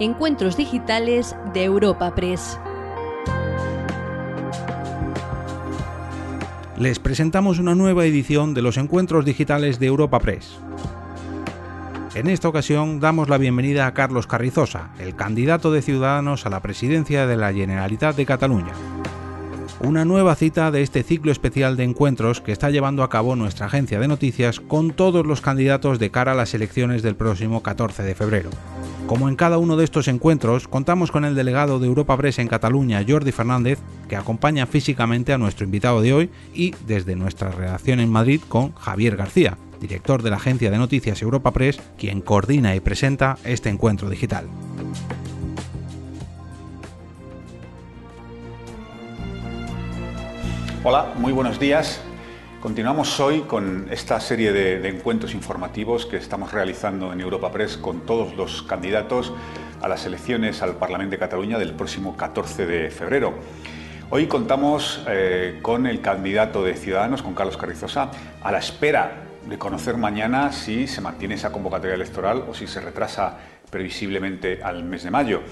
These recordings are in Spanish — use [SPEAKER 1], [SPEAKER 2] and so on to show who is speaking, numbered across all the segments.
[SPEAKER 1] Encuentros Digitales de Europa Press.
[SPEAKER 2] Les presentamos una nueva edición de los Encuentros Digitales de Europa Press. En esta ocasión damos la bienvenida a Carlos Carrizosa, el candidato de Ciudadanos a la presidencia de la Generalitat de Cataluña una nueva cita de este ciclo especial de encuentros que está llevando a cabo nuestra agencia de noticias con todos los candidatos de cara a las elecciones del próximo 14 de febrero. Como en cada uno de estos encuentros, contamos con el delegado de Europa Press en Cataluña, Jordi Fernández, que acompaña físicamente a nuestro invitado de hoy, y desde nuestra redacción en Madrid con Javier García, director de la agencia de noticias Europa Press, quien coordina y presenta este encuentro digital.
[SPEAKER 3] Hola, muy buenos días. Continuamos hoy con esta serie de, encuentros informativos que estamos realizando en Europa Press con todos los candidatos a las elecciones al Parlamento de Cataluña del próximo 14 de febrero. Hoy contamos eh, con el candidato de Ciudadanos, con Carlos Carrizosa, a la espera de conocer mañana si se mantiene esa convocatoria electoral o si se retrasa previsiblemente al mes de mayo.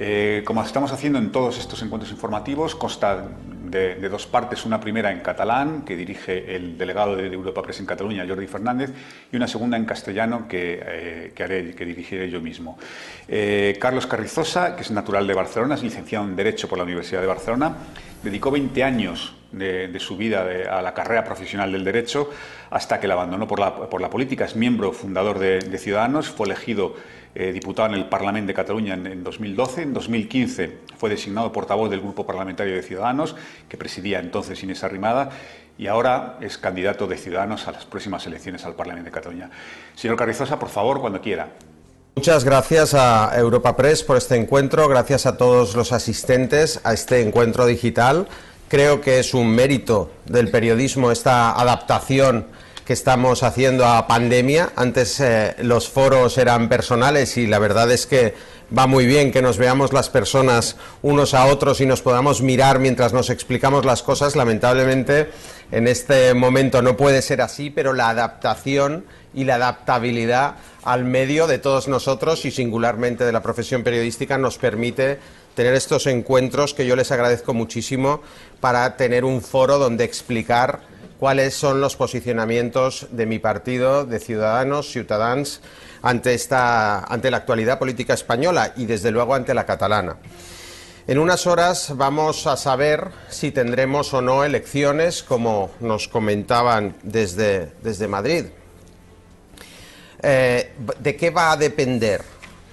[SPEAKER 3] Eh, como estamos haciendo en todos estos encuentros informativos, consta de, dos partes, una primera en catalán, que dirige el delegado de Europa Press en Cataluña, Jordi Fernández, y una segunda en castellano que, eh, dirigiré yo mismo. Eh, Carlos Carrizosa, que es natural de Barcelona, es licenciado en Derecho por la Universidad de Barcelona, dedicó 20 años de, su vida a la carrera profesional del derecho hasta que la abandonó por la política. Es miembro fundador de, Ciudadanos, fue elegido eh, diputado en el Parlamento de Cataluña en, 2012. En 2015 fue designado portavoz del Grupo Parlamentario de Ciudadanos, que presidía entonces Inés Arrimada, y ahora es candidato de Ciudadanos a las próximas elecciones al Parlamento de Cataluña. Señor Carrizosa, por favor, cuando quiera.
[SPEAKER 4] Muchas gracias a Europa Press por este encuentro, gracias a todos los asistentes a este encuentro digital. Creo que es un mérito del periodismo esta adaptación que estamos haciendo a pandemia. Antes eh, los foros eran personales y la verdad es que va muy bien que nos veamos las personas unos a otros y nos podamos mirar mientras nos explicamos las cosas. Lamentablemente en este momento no puede ser así, pero la adaptación y la adaptabilidad al medio de todos nosotros y singularmente de la profesión periodística nos permite tener estos encuentros que yo les agradezco muchísimo para tener un foro donde explicar cuáles son los posicionamientos de mi partido, de Ciudadanos, Ciudadans, ante, esta, ante la actualidad política española y desde luego ante la catalana. En unas horas vamos a saber si tendremos o no elecciones, como nos comentaban desde, desde Madrid. Eh, ¿De qué va a depender?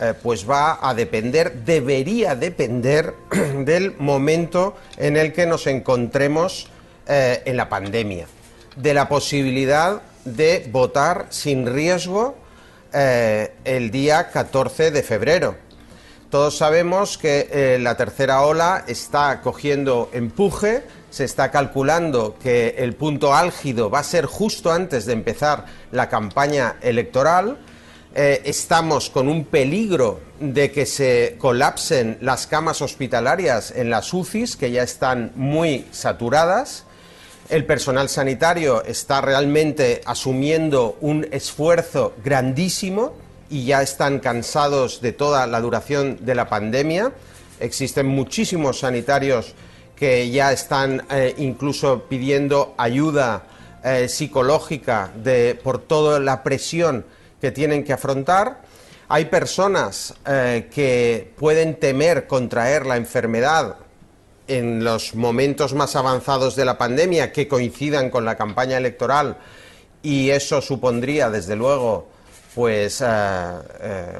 [SPEAKER 4] Eh, pues va a depender, debería depender del momento en el que nos encontremos eh, en la pandemia, de la posibilidad de votar sin riesgo el día 14 de febrero. Todos sabemos que la tercera ola está cogiendo empuje, se está calculando que el punto álgido va a ser justo antes de empezar la campaña electoral. Eh, estamos con un peligro de que se colapsen las camas hospitalarias en las UCIs, que ya están muy saturadas. El personal sanitario está realmente asumiendo un esfuerzo grandísimo y ya están cansados de toda la duración de la pandemia. Existen muchísimos sanitarios que ya están eh, incluso pidiendo ayuda eh, psicológica de, por toda la presión que tienen que afrontar. Hay personas eh, que pueden temer contraer la enfermedad en los momentos más avanzados de la pandemia que coincidan con la campaña electoral y eso supondría, desde luego, pues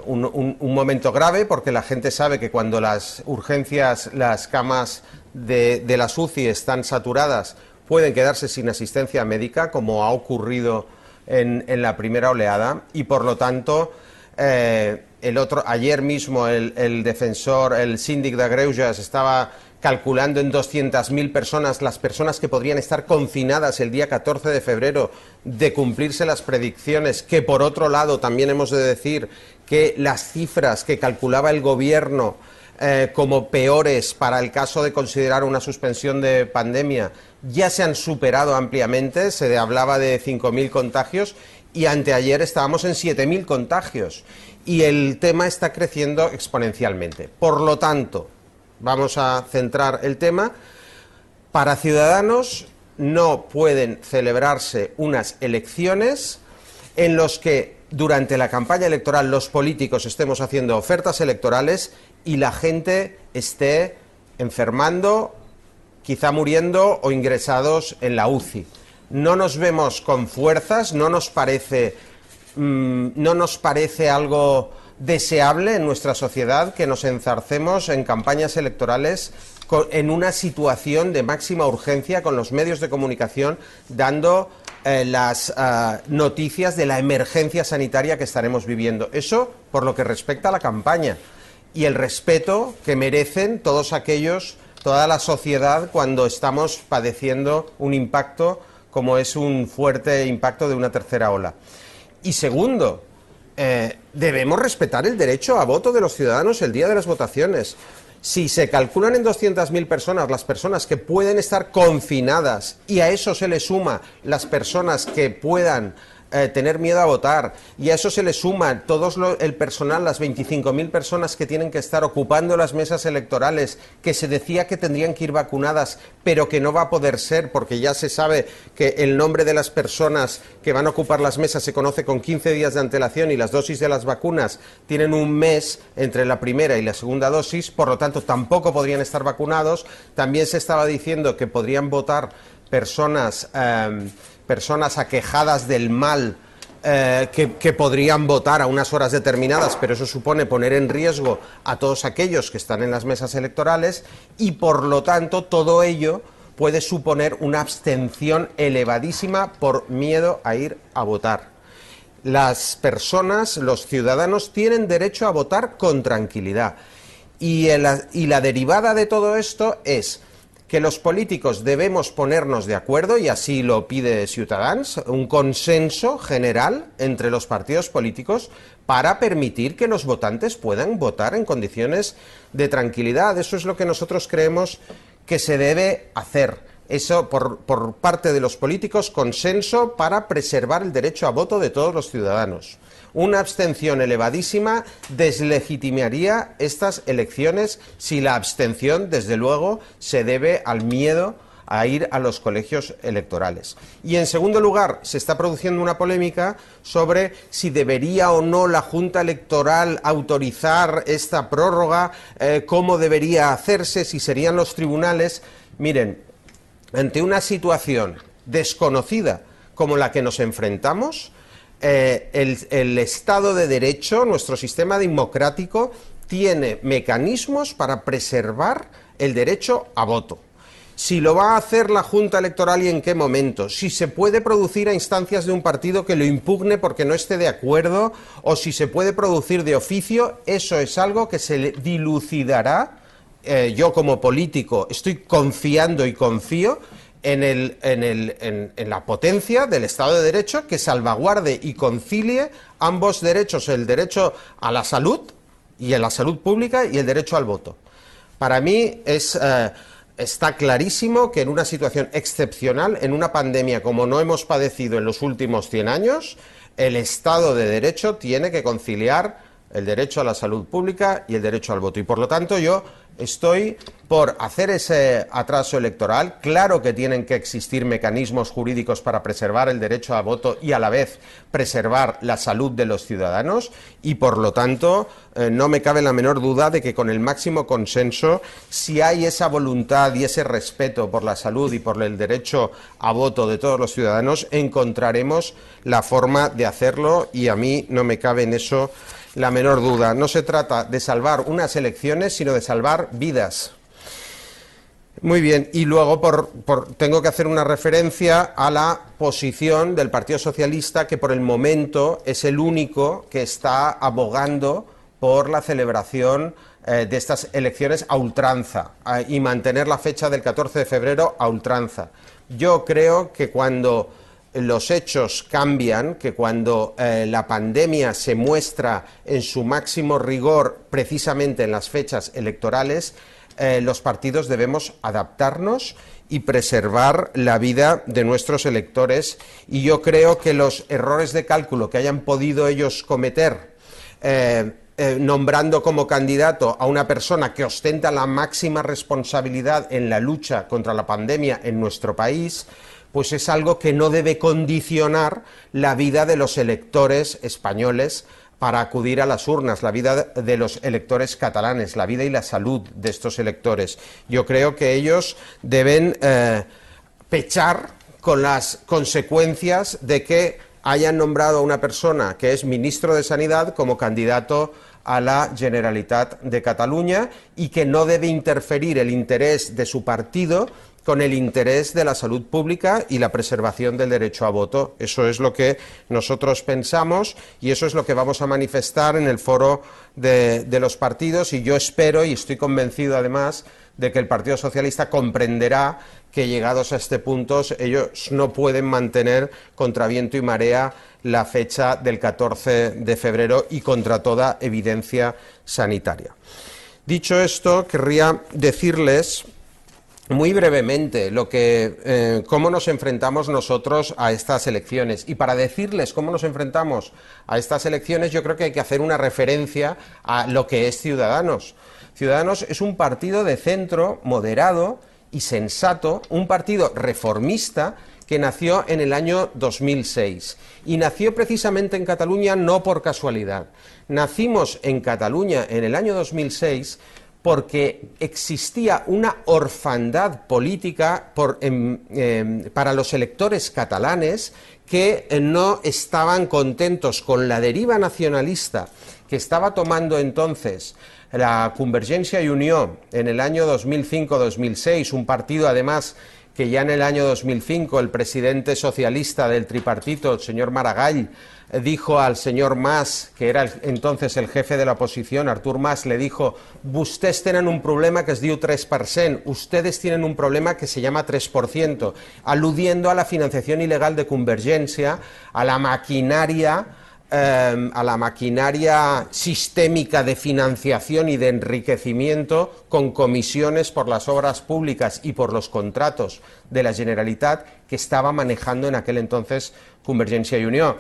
[SPEAKER 4] un, un, momento grave porque la gente sabe que cuando las urgencias, las camas de, las UCI están saturadas pueden quedarse sin asistencia médica, como ha ocurrido en, la primera oleada, y por lo tanto, eh, el otro, ayer mismo el, defensor, el síndic de Greujas, estaba calculando en 200.000 personas las personas que podrían estar confinadas el día 14 de febrero de cumplirse las predicciones, que por otro lado también hemos de decir que las cifras que calculaba el gobierno eh, como peores para el caso de considerar una suspensión de pandemia ya se han superado ampliamente. Se hablaba de 5.000 contagios y anteayer estábamos en 7.000 contagios. y el tema está creciendo exponencialmente. Por lo tanto, vamos a centrar el tema, para Ciudadanos no pueden celebrarse unas elecciones en los que durante la campaña electoral los políticos estemos haciendo ofertas electorales y la gente esté enfermando, quizá muriendo o ingresados en la UCI. No nos vemos con fuerzas, no nos parece, mm, no nos parece algo deseable en nuestra sociedad que nos enzarcemos en campañas electorales en una situación de máxima urgencia con los medios de comunicación dando eh, las ah, noticias de la emergencia sanitaria que estaremos viviendo. Eso por lo que respecta a la campaña y el respeto que merecen todos aquellos, toda la sociedad cuando estamos padeciendo un impacto como es un fuerte impacto de una tercera ola. Y segundo, eh, debemos respetar el derecho a voto de los ciudadanos el día de las votaciones. Si se calculan en 200.000 personas las personas que pueden estar confinadas y a eso se le suma las personas que puedan eh, tener miedo a votar y a eso se le suma todo el personal, las 25.000 personas que tienen que estar ocupando las mesas electorales, que se decía que tendrían que ir vacunadas, pero que no va a poder ser porque ya se sabe que el nombre de las personas que van a ocupar las mesas se conoce con 15 días de antelación y las dosis de las vacunas tienen un mes entre la primera y la segunda dosis, por lo tanto tampoco podrían estar vacunados. También se estaba diciendo que podrían votar personas. Em, personas aquejadas del mal eh, que, podrían votar a unas horas determinadas, pero eso supone poner en riesgo a todos aquellos que están en las mesas electorales y, por lo tanto, todo ello puede suponer una abstención elevadísima por miedo a ir a votar. Las personas, los ciudadanos, tienen derecho a votar con tranquilidad. y la derivada de todo esto es que los políticos debemos ponernos de acuerdo, y así lo pide Ciutadans, un consenso general entre los partidos políticos para permitir que los votantes puedan votar en condiciones de tranquilidad. Eso es lo que nosotros creemos que se debe hacer. Eso por, por parte de los políticos, consenso para preservar el derecho a voto de todos los ciudadanos una abstención elevadísima deslegitimaría estas elecciones si la abstención, desde luego, se debe al miedo a ir a los colegios electorales. Y en segundo lugar, se está produciendo una polémica sobre si debería o no la Junta Electoral autorizar esta prórroga, eh, cómo debería hacerse, si serían los tribunales. Miren, ante una situación desconocida como la que nos enfrentamos, eh, el, Estado de Derecho, nuestro sistema democrático, tiene mecanismos para preservar el derecho a voto. Si lo va a hacer la Junta Electoral y en qué momento, si se puede producir a instancias de un partido que lo impugne porque no esté de acuerdo o si se puede producir de oficio, eso es algo que se dilucidará. Eh, yo como político estoy confiando y confío en, el, en, la potencia del Estado de Derecho que salvaguarde y concilie ambos derechos, el derecho a la salud y a la salud pública y el derecho al voto. Para mí es, eh, está clarísimo que en una situación excepcional, en una pandemia como no hemos padecido en los últimos 100 años, el Estado de Derecho tiene que conciliar el derecho a la salud pública y el derecho al voto. Y por lo tanto yo estoy por hacer ese atraso electoral. Claro que tienen que existir mecanismos jurídicos para preservar el derecho a voto y a la vez preservar la salud de los ciudadanos y por lo tanto eh, no me cabe la menor duda de que con el máximo consenso, si hay esa voluntad y ese respeto por la salud y por el derecho a voto de todos los ciudadanos, encontraremos la forma de hacerlo y a mí no me cabe en eso la menor duda. No se trata de salvar unas elecciones, sino de salvar vidas. Muy bien, y luego tengo que hacer una referencia a la posición del Partido Socialista, que por el momento es el único que está abogando por la celebración eh, de estas elecciones a ultranza y mantener la fecha del 14 de febrero a ultranza. Yo creo que cuando los hechos cambian, que cuando eh, la pandemia se muestra en su máximo rigor precisamente en las fechas electorales, eh, los partidos debemos adaptarnos y preservar la vida de nuestros electores. Y yo creo que los errores de cálculo que hayan podido ellos cometer eh, nombrando como candidato a una persona que ostenta la máxima responsabilidad en la lucha contra la pandemia en nuestro país, pues es algo que no debe condicionar la vida de los electores españoles para acudir a las urnas, la vida de los electores catalanes, la vida y la salud de estos electores. Yo creo que ellos deben eh, pechar con las consecuencias de que hayan nombrado a una persona que es ministro de Sanidad como candidato a la Generalitat de Cataluña y que no debe interferir el interés de su partido con el interés de la salud pública y la preservación del derecho a voto. Eso es lo que nosotros pensamos y eso es lo que vamos a manifestar en el foro de, los partidos y yo espero y estoy convencido además de que el Partido Socialista comprenderá que llegados a este punto ellos no pueden mantener contra viento y marea la fecha del 14 de febrero y contra toda evidencia sanitaria. Dicho esto, querría decirles muy brevemente lo que, eh, cómo nos enfrentamos nosotros a estas elecciones. Y para decirles cómo nos enfrentamos a estas elecciones, yo creo que hay que hacer una referencia a lo que es Ciudadanos. Ciudadanos es un partido de centro moderado y sensato, un partido reformista que nació en el año 2006. Y nació precisamente en Cataluña no por casualidad. Nacimos en Cataluña en el año 2006 porque existía una orfandad política em, em, para los electores catalanes que eh, no estaban contentos con la deriva nacionalista que estaba tomando entonces la Convergencia y Unión en el año 2005-2006, un partido además que ya en el año 2005 el presidente socialista del tripartito, el señor Maragall, dijo al señor Mas, que era entonces el jefe de la oposición, Artur Mas, le dijo, ustedes tienen un problema que es diu 3%, ustedes tienen un problema que se llama 3%, aludiendo a la financiación ilegal de Convergencia, a la maquinaria em, a la maquinaria sistémica de financiación y de enriquecimiento con comisiones por las obras públicas y por los contratos de la Generalitat que estaba manejando en aquel entonces Convergencia y Unión.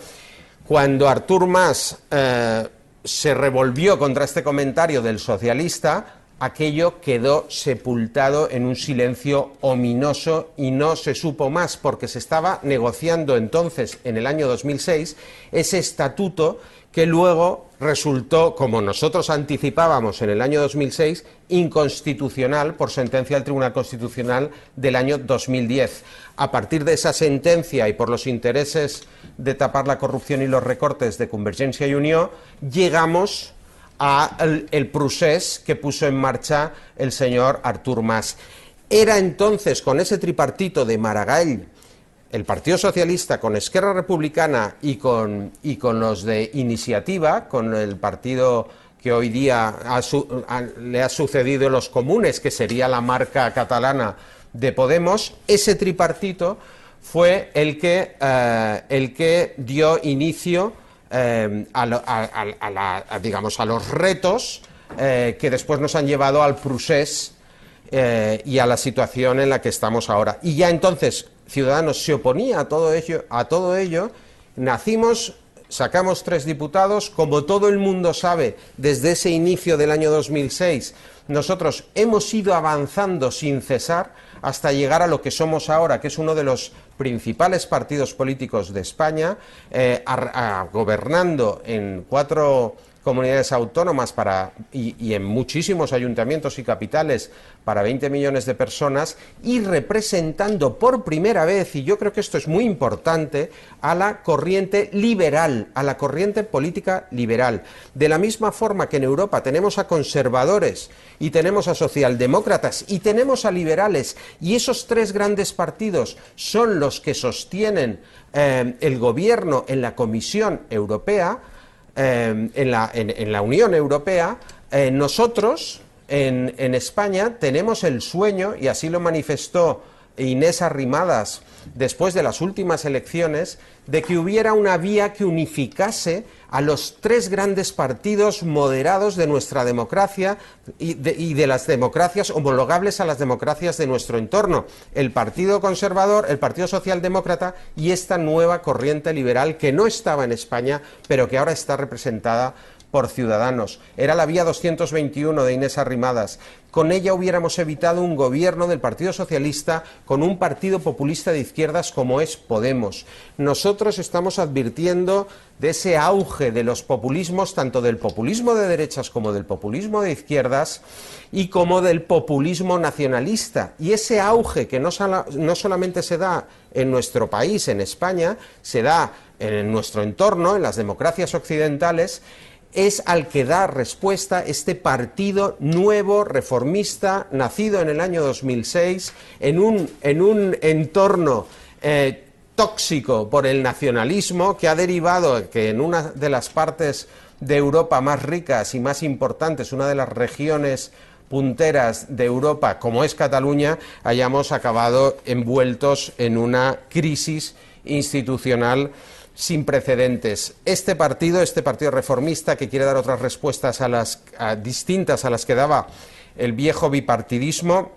[SPEAKER 4] Cuando Artur Mas eh, se revolvió contra este comentario del socialista, aquello quedó sepultado en un silencio ominoso y no se supo más porque se estaba negociando entonces, en el año 2006, ese estatuto que luego resultó, como nosotros anticipábamos en el año 2006, inconstitucional por sentencia del Tribunal Constitucional del año 2010. A partir de esa sentencia y por los intereses de tapar la corrupción y los recortes de Convergencia y Unión, llegamos al el procés que puso en marcha el señor Artur Mas. Era entonces con ese tripartito de Maragall, el Partido Socialista con Esquerra Republicana y con, y con los de Iniciativa, con el partido que hoy día le ha sucedido los comunes, que sería la marca catalana de Podemos, ese tripartito fue el que, eh, el que dio inicio eh, a, digamos, a los retos eh, que después nos han llevado al procés y a la situación en la que estamos ahora. Y ya entonces, Ciudadanos se oponía a todo ello, a todo ello. Nacimos, sacamos tres diputados, como todo el mundo sabe, desde ese inicio del año 2006, nosotros hemos ido avanzando sin cesar hasta llegar a lo que somos ahora, que es uno de los principales partidos políticos de España, eh, gobernando en cuatro comunidades autónomas para, y, en muchísimos ayuntamientos y capitales para 20 millones de personas y representando por primera vez, y yo creo que esto es muy importante, a la corriente liberal, a la corriente política liberal. De la misma forma que en Europa tenemos a conservadores y tenemos a socialdemócratas y tenemos a liberales, y esos tres grandes partidos son los que sostienen eh, el gobierno en la Comisión Europea, Em, en, la, en, la, Unión Europea, eh, nosotros en, en España tenemos el sueño, y así lo manifestó Inés Arrimadas después de las últimas elecciones, de que hubiera una vía que unificase a los tres grandes partidos moderados de nuestra democracia y de, las democracias homologables a las democracias de nuestro entorno, el Partido Conservador, el Partido Socialdemócrata y esta nueva corriente liberal que no estaba en España, pero que ahora está representada por Ciudadanos. Era la vía 221 de Inés Arrimadas. Con ella hubiéramos evitado un gobierno del Partido Socialista con un partido populista de izquierdas como es Podemos. Nosotros estamos advirtiendo de ese auge de los populismos, tanto del populismo de derechas como del populismo de izquierdas y como del populismo nacionalista. Y ese auge que no, solamente se da en nuestro país, en España, se da en nuestro entorno, en las democracias occidentales, es al que da respuesta este partido nuevo, reformista, nacido en el año 2006, en un, en un entorno eh, tóxico por el nacionalismo, que ha derivado que en una de las partes de Europa más ricas y más importantes, una de las regiones punteras de Europa, como es Cataluña, hayamos acabado envueltos en una crisis institucional sin precedentes. Este partido, este partido reformista que quiere dar otras respuestas a las distintas a las que daba el viejo bipartidismo,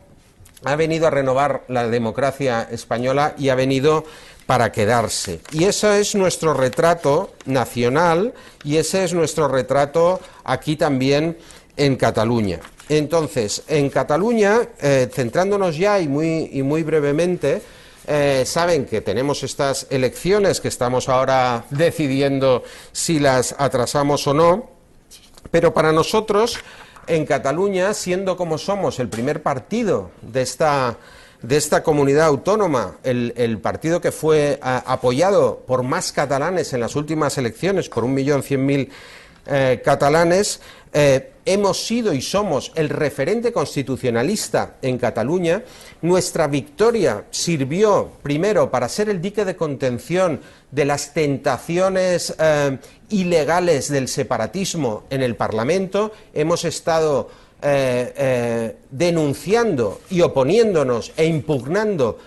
[SPEAKER 4] ha venido a renovar la democracia española y ha venido para quedarse. Y ese es nuestro retrato nacional y ese es nuestro retrato aquí también en Cataluña. Entonces, en Cataluña, eh, centrándonos ya y muy, y muy brevemente, eh, saben que tenemos estas elecciones que estamos ahora decidiendo si las atrasamos o no, pero para nosotros en Cataluña, siendo como somos el primer partido de esta, de esta comunidad autónoma, el, partido que fue apoyado por más catalanes en las últimas elecciones, por un millón cien mil eh, catalanes, eh, hemos sido y somos el referente constitucionalista en Cataluña, nuestra victoria sirvió primero para ser el dique de contención de las tentaciones eh, ilegales del separatismo en el Parlamento, hemos estado denunciando y oponiéndonos e impugnando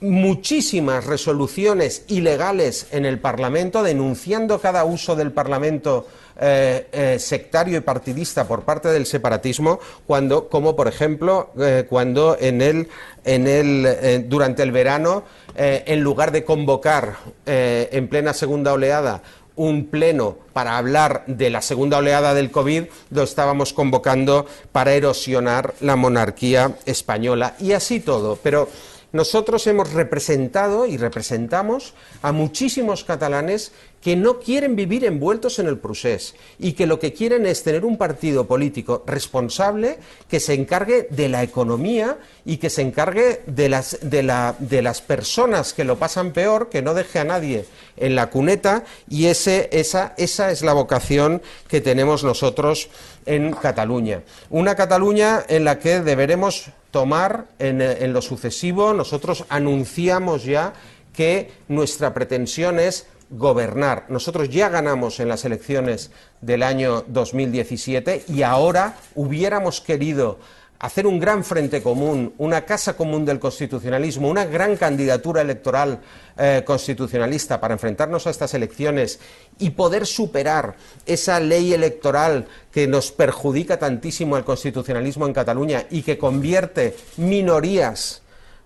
[SPEAKER 4] muchísimas resoluciones ilegales en el Parlamento, denunciando cada uso del Parlamento eh, eh, sectario y partidista por parte del separatismo, cuando, como por ejemplo, eh, cuando en el, en el, durante el verano, en lugar de convocar en plena segunda oleada un pleno para hablar de la segunda oleada del COVID, lo estábamos convocando para erosionar la monarquía española. Y así todo. Pero nosotros hemos representado y representamos a muchísimos catalanes que no quieren vivir envueltos en el procés y que lo que quieren es tener un partido político responsable que se encargue de la economía y que se encargue de las, de, la, de las personas que lo pasan peor, que no deje a nadie en la cuneta y ese, esa, esa es la vocación que tenemos nosotros en Cataluña. Una Cataluña en la que deberemos tomar en, en lo sucesivo, nosotros anunciamos ya que nuestra pretensión es gobernar. Nosotros ya ganamos en las elecciones del año 2017 y ahora hubiéramos querido hacer un gran frente común, una casa común del constitucionalismo, una gran candidatura electoral eh, constitucionalista para enfrentarnos a estas elecciones y poder superar esa ley electoral que nos perjudica tantísimo al constitucionalismo en Cataluña y que convierte minorías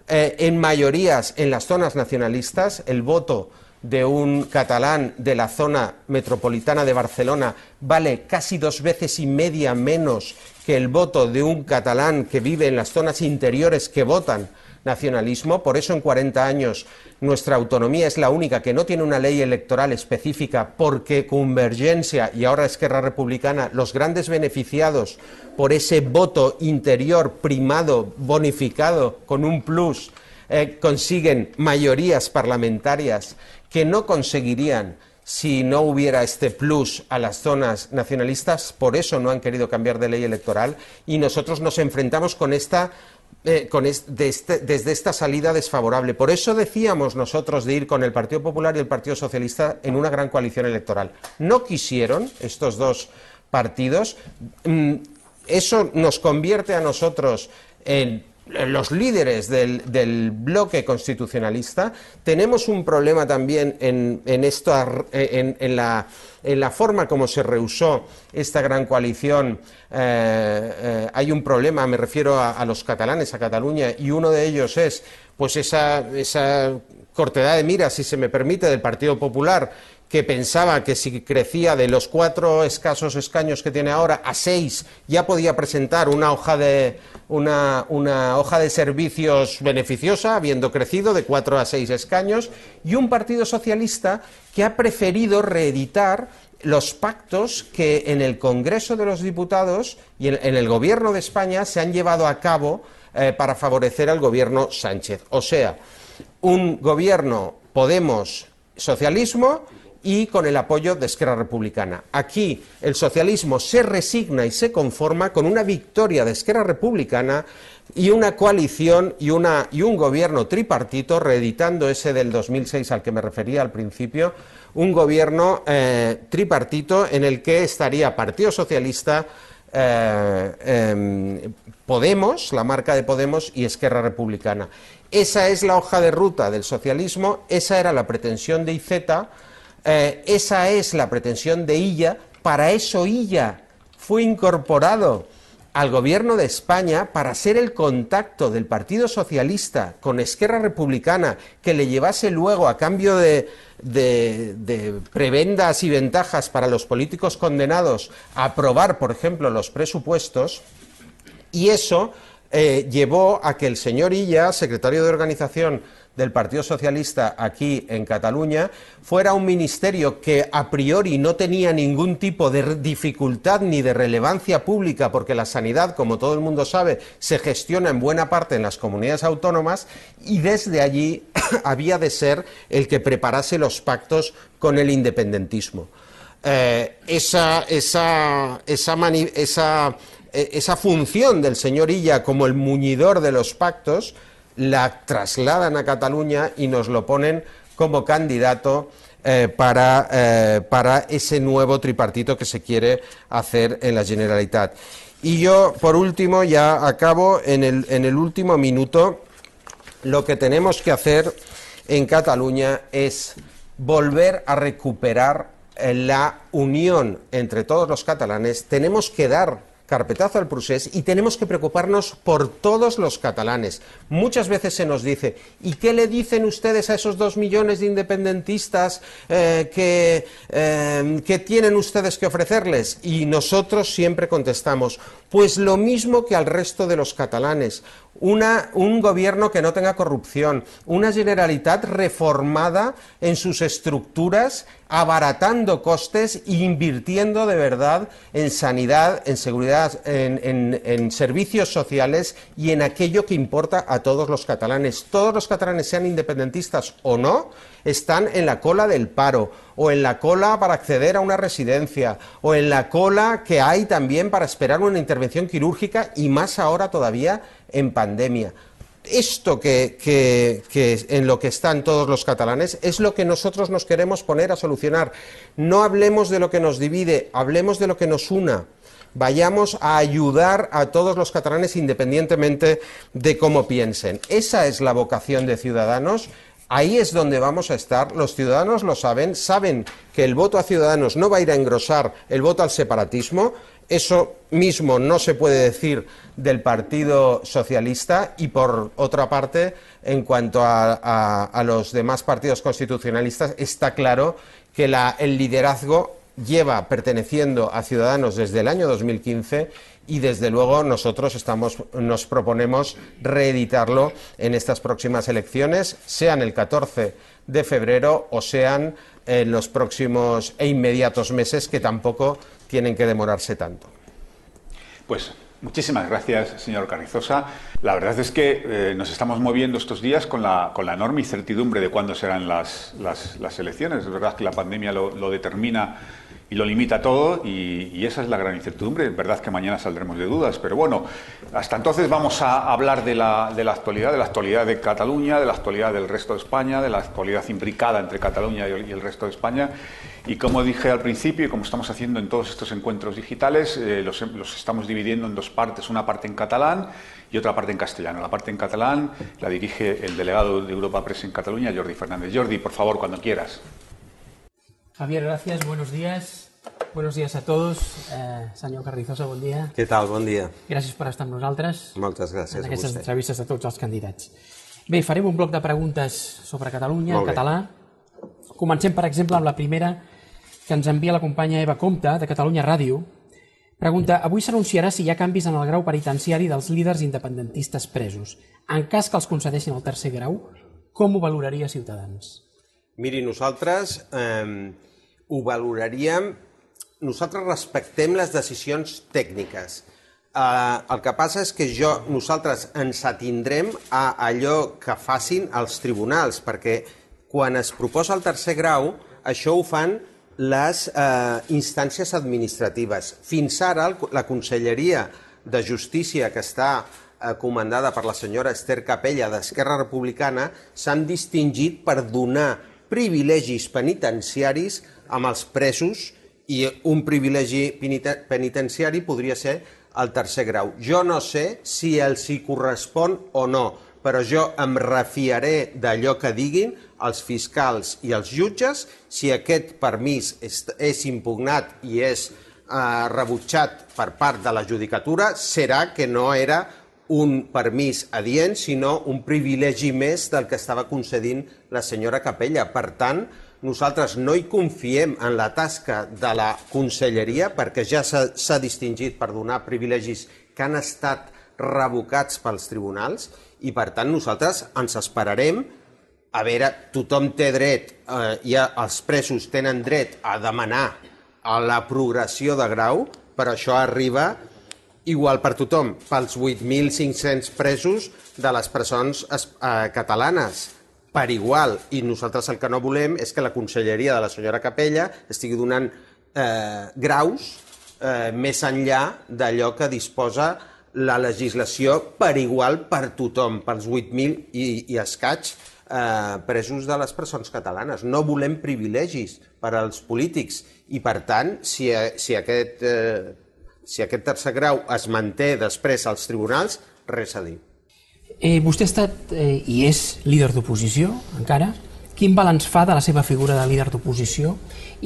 [SPEAKER 4] eh, en mayorías en las zonas nacionalistas, el voto de un catalán de la zona metropolitana de Barcelona vale casi dos veces y media menos que el voto de un catalán que vive en las zonas interiores que votan nacionalismo. Por eso en 40 años nuestra autonomía es la única que no tiene una ley electoral específica porque Convergencia y ahora Esquerra Republicana, los grandes beneficiados por ese voto interior primado, bonificado con un plus, eh, consiguen mayorías parlamentarias que no conseguirían si no hubiera este plus a las zonas nacionalistas, por eso no han querido cambiar de ley electoral y nosotros nos enfrentamos con esta eh, este, desde esta salida desfavorable. Por eso decíamos nosotros de ir con el Partido Popular y el Partido Socialista en una gran coalición electoral. No quisieron estos dos partidos. Mm, eso nos convierte a nosotros en los líderes del, bloque constitucionalista, tenemos un problema también en, esto, en, la, forma como se rehusó esta gran coalición. Eh, eh, hay un problema, me refiero a, los catalanes, a Cataluña, y uno de ellos es pues esa, esa cortedad de mira, si se me permite, del Partido Popular, que pensaba que si crecía de los cuatro escasos escaños que tiene ahora a seis, ya podía presentar una hoja de, una, una hoja de servicios beneficiosa, habiendo crecido de cuatro a seis escaños, y un Partido Socialista que ha preferido reeditar los pactos que en el Congreso de los Diputados y en, el Gobierno de España se han llevado a cabo eh, para favorecer al Gobierno Sánchez. O sea, un gobierno Podemos socialismo y con el apoyo de Esquerra Republicana. Aquí el socialismo se resigna y se conforma con una victoria de Esquerra Republicana y una coalición y, una, y un gobierno tripartito, reeditando ese del 2006 al que me refería al principio, un gobierno eh, tripartito en el que estaría Partido Socialista, eh, eh, Podemos, la marca de Podemos y Esquerra Republicana. Esa es la hoja de ruta del socialismo, esa era la pretensión de IZ, eh, esa es la pretensión de Illa, para eso Illa fue incorporado al gobierno de España para ser el contacto del Partido Socialista con Esquerra Republicana que le llevase luego a cambio de, prebendas y ventajas para los políticos condenados a aprobar, por ejemplo, los presupuestos, y eso eh, llevó a que el señor Illa, secretario de organización del Partido Socialista aquí en Cataluña, fuera un ministerio que a priori no tenía ningún tipo de dificultad ni de relevancia pública, porque la sanidad, como todo el mundo sabe, se gestiona en buena parte en las comunidades autónomas, y desde allí había de ser el que preparase los pactos con el independentismo. Eh, esa, esa, esa, eh, esa función del señor Illa como el muñidor de los pactos la trasladan a Cataluña y nos lo ponen como candidato eh, para, eh, para, ese nuevo tripartito que se quiere hacer en la Generalitat. Y yo, por último, ya acabo en el, en el último minuto, lo que tenemos que hacer en Cataluña es volver a recuperar la unión entre todos los catalanes, tenemos que dar carpetazo al procés y tenemos que preocuparnos por todos los catalanes. Muchas veces se nos dice, ¿y qué le dicen ustedes a esos dos millones de independentistas eh, que, eh, que tienen ustedes que ofrecerles? Y nosotros siempre contestamos, pues lo mismo que al resto de los catalanes. Un gobierno que no tenga corrupción, una generalitat reformada en sus estructuras, abaratando costes e invirtiendo de verdad en sanidad, en seguridad, en, en, en, servicios sociales y en aquello que importa a todos los catalanes. Todos los catalanes, sean independentistas o no, están en la cola del paro, o en la cola para acceder a una residencia, o en la cola que hay también para esperar una intervención quirúrgica y más ahora todavía en pandemia. Esto que, que, que, en lo que están todos los catalanes es lo que nosotros nos queremos poner a solucionar. No hablemos de lo que nos divide, hablemos de lo que nos una. Vayamos a ayudar a todos los catalanes independientemente de cómo piensen. Esa es la vocación de Ciudadanos. Ahí es donde vamos a estar. Los ciudadanos lo saben, saben que el voto a Ciudadanos no va a ir a engrosar el voto al separatismo. Eso mismo no se puede decir del Partido Socialista y, por otra parte, en cuanto a, los demás partidos constitucionalistas, está claro que el liderazgo lleva perteneciendo a Ciudadanos desde el año 2015 y desde luego nosotros estamos, nos proponemos reeditarlo en estas próximas elecciones, sean el 14 de febrero o sean en los próximos e inmediatos meses que tampoco tienen que demorarse tanto.
[SPEAKER 3] Pues muchísimas gracias, señor Carrizosa. La verdad es que eh, nos estamos moviendo estos días con la, enorme incertidumbre de cuándo serán las, elecciones. Es verdad que la pandemia lo determina y lo limita todo y, y, esa es la gran incertidumbre. Es verdad que mañana saldremos de dudas, pero bueno, hasta entonces vamos a hablar de la, de la actualidad, de la actualidad de Cataluña, de la actualidad del resto de España, de la actualidad imbricada entre Cataluña y el, y el resto de España. Y como dije al principio y como estamos haciendo en todos estos encuentros digitales, eh, los, los estamos dividiendo en dos partes, una parte en catalán y otra parte en castellano. La parte en catalán la dirige el delegado de Europa Press en Cataluña, Jordi Fernández. Jordi, por favor, cuando quieras.
[SPEAKER 5] Javier, gracias. Buenos días. Buenos días a tots. Eh, senyor Carrizosa, bon dia.
[SPEAKER 4] Què tal? Bon dia.
[SPEAKER 5] Gràcies per estar amb nosaltres.
[SPEAKER 4] Moltes gràcies
[SPEAKER 5] en aquestes
[SPEAKER 4] a
[SPEAKER 5] entrevistes a tots els candidats. Bé, farem un bloc de preguntes sobre Catalunya, en català. Comencem, per exemple, amb la primera que ens envia la companya Eva Comte, de Catalunya Ràdio. Pregunta, avui s'anunciarà si hi ha canvis en el grau penitenciari dels líders independentistes presos. En cas que els concedeixin el tercer grau, com ho valoraria Ciutadans?
[SPEAKER 4] Miri, nosaltres eh, ho valoraríem... Nosaltres respectem les decisions tècniques. Eh, el que passa és que jo, nosaltres ens atindrem a allò que facin els tribunals, perquè quan es proposa el tercer grau, això ho fan les eh, instàncies administratives. Fins ara, el- la Conselleria de Justícia, que està eh, comandada per la senyora Esther Capella d'Esquerra Republicana, s'han distingit per donar privilegis penitenciaris amb els presos i un privilegi peniten- penitenciari podria ser el tercer grau. Jo no sé si els hi correspon o no, però jo em refiaré d'allò que diguin els fiscals i els jutges. Si aquest permís és impugnat i és eh, rebutjat per part de la judicatura, serà que no era un permís adient, sinó un privilegi més del que estava concedint la senyora Capella. Per tant, nosaltres no hi confiem en la tasca de la conselleria perquè ja s'ha distingit per donar privilegis que han estat revocats pels tribunals i per tant nosaltres ens esperarem a veure, tothom té dret, eh, ja els presos tenen dret a demanar a la progressió de grau, però això arriba igual per tothom, pels 8.500 presos de les presons es- eh, catalanes, per igual. I nosaltres el que no volem és que la conselleria de la senyora Capella estigui donant eh, graus eh, més enllà d'allò que disposa la legislació per igual per tothom, pels 8.000 i, i escaig eh, presos de les presons catalanes. No volem privilegis per als polítics i, per tant, si, si, aquest, eh, si aquest tercer grau es manté després als tribunals, res a dir.
[SPEAKER 5] Eh, vostè ha estat eh, i és líder d'oposició, encara. Quin balanç fa de la seva figura de líder d'oposició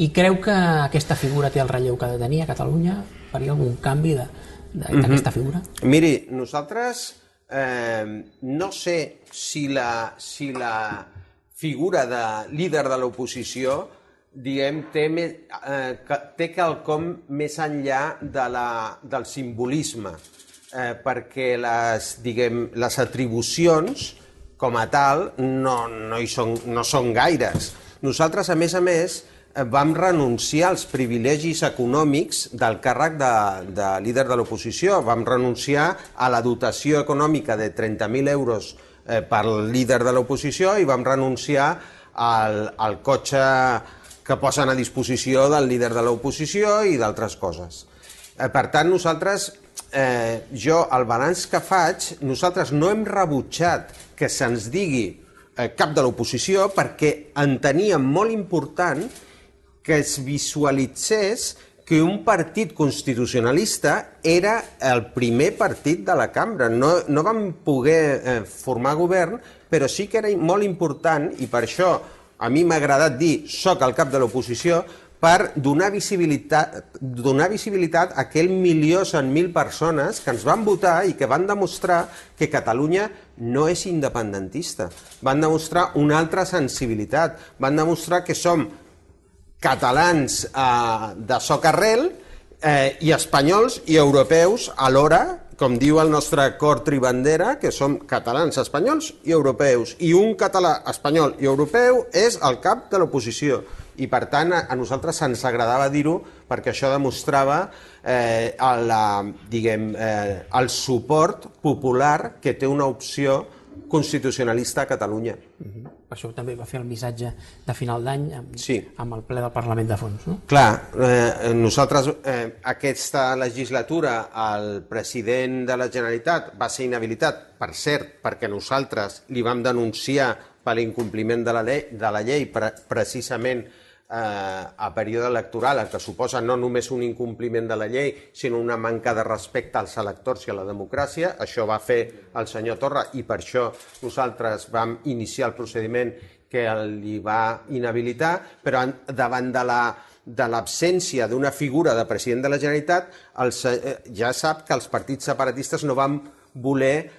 [SPEAKER 5] i creu que aquesta figura té el relleu que ha de tenir a Catalunya? Faria algun canvi de- de- d'aquesta figura?
[SPEAKER 4] Miri, nosaltres eh, no sé si la, si la figura de líder de l'oposició diguem, té, me, eh, té quelcom més enllà de la, del simbolisme, eh, perquè les, diguem, les atribucions com a tal no, no, hi són, no són gaires. Nosaltres, a més a més, eh, vam renunciar als privilegis econòmics del càrrec de, de líder de l'oposició. Vam renunciar a la dotació econòmica de 30.000 euros eh, per líder de l'oposició i vam renunciar al, al cotxe que posen a disposició del líder de l'oposició i d'altres coses. Eh, per tant, nosaltres, eh, jo, el balanç que faig, nosaltres no hem rebutjat que se'ns digui eh, cap de l'oposició perquè enteníem molt important que es visualitzés que un partit constitucionalista era el primer partit de la cambra. No, no vam poder eh, formar govern, però sí que era molt important, i per això a mi m'ha agradat dir soc el cap de l'oposició, per donar visibilitat, donar visibilitat a aquell milió cent mil persones que ens van votar i que van demostrar que Catalunya no és independentista. Van demostrar una altra sensibilitat, van demostrar que som catalans eh, de soc arrel eh, i espanyols i europeus alhora, com diu el nostre cor tribandera, que som catalans, espanyols i europeus. I un català espanyol i europeu és el cap de l'oposició. I per tant, a, nosaltres ens agradava dir-ho perquè això demostrava eh, el, la, diguem, eh, el suport popular que té una opció constitucionalista a Catalunya.
[SPEAKER 5] Per això també va fer el missatge de final d'any amb,
[SPEAKER 4] Sí.
[SPEAKER 5] amb el ple del Parlament de fons. No?
[SPEAKER 4] Clar, eh, nosaltres, eh, aquesta legislatura, el president de la Generalitat va ser inhabilitat, per cert, perquè nosaltres li vam denunciar per l'incompliment de, la llei, de la llei pre precisament a període electoral, el que suposa no només un incompliment de la llei, sinó una manca de respecte als electors i a la democràcia. Això va fer el senyor Torra i per això nosaltres vam iniciar el procediment que li va inhabilitar, però davant de la de l'absència d'una figura de president de la Generalitat, el, se- eh, ja sap que els partits separatistes no van voler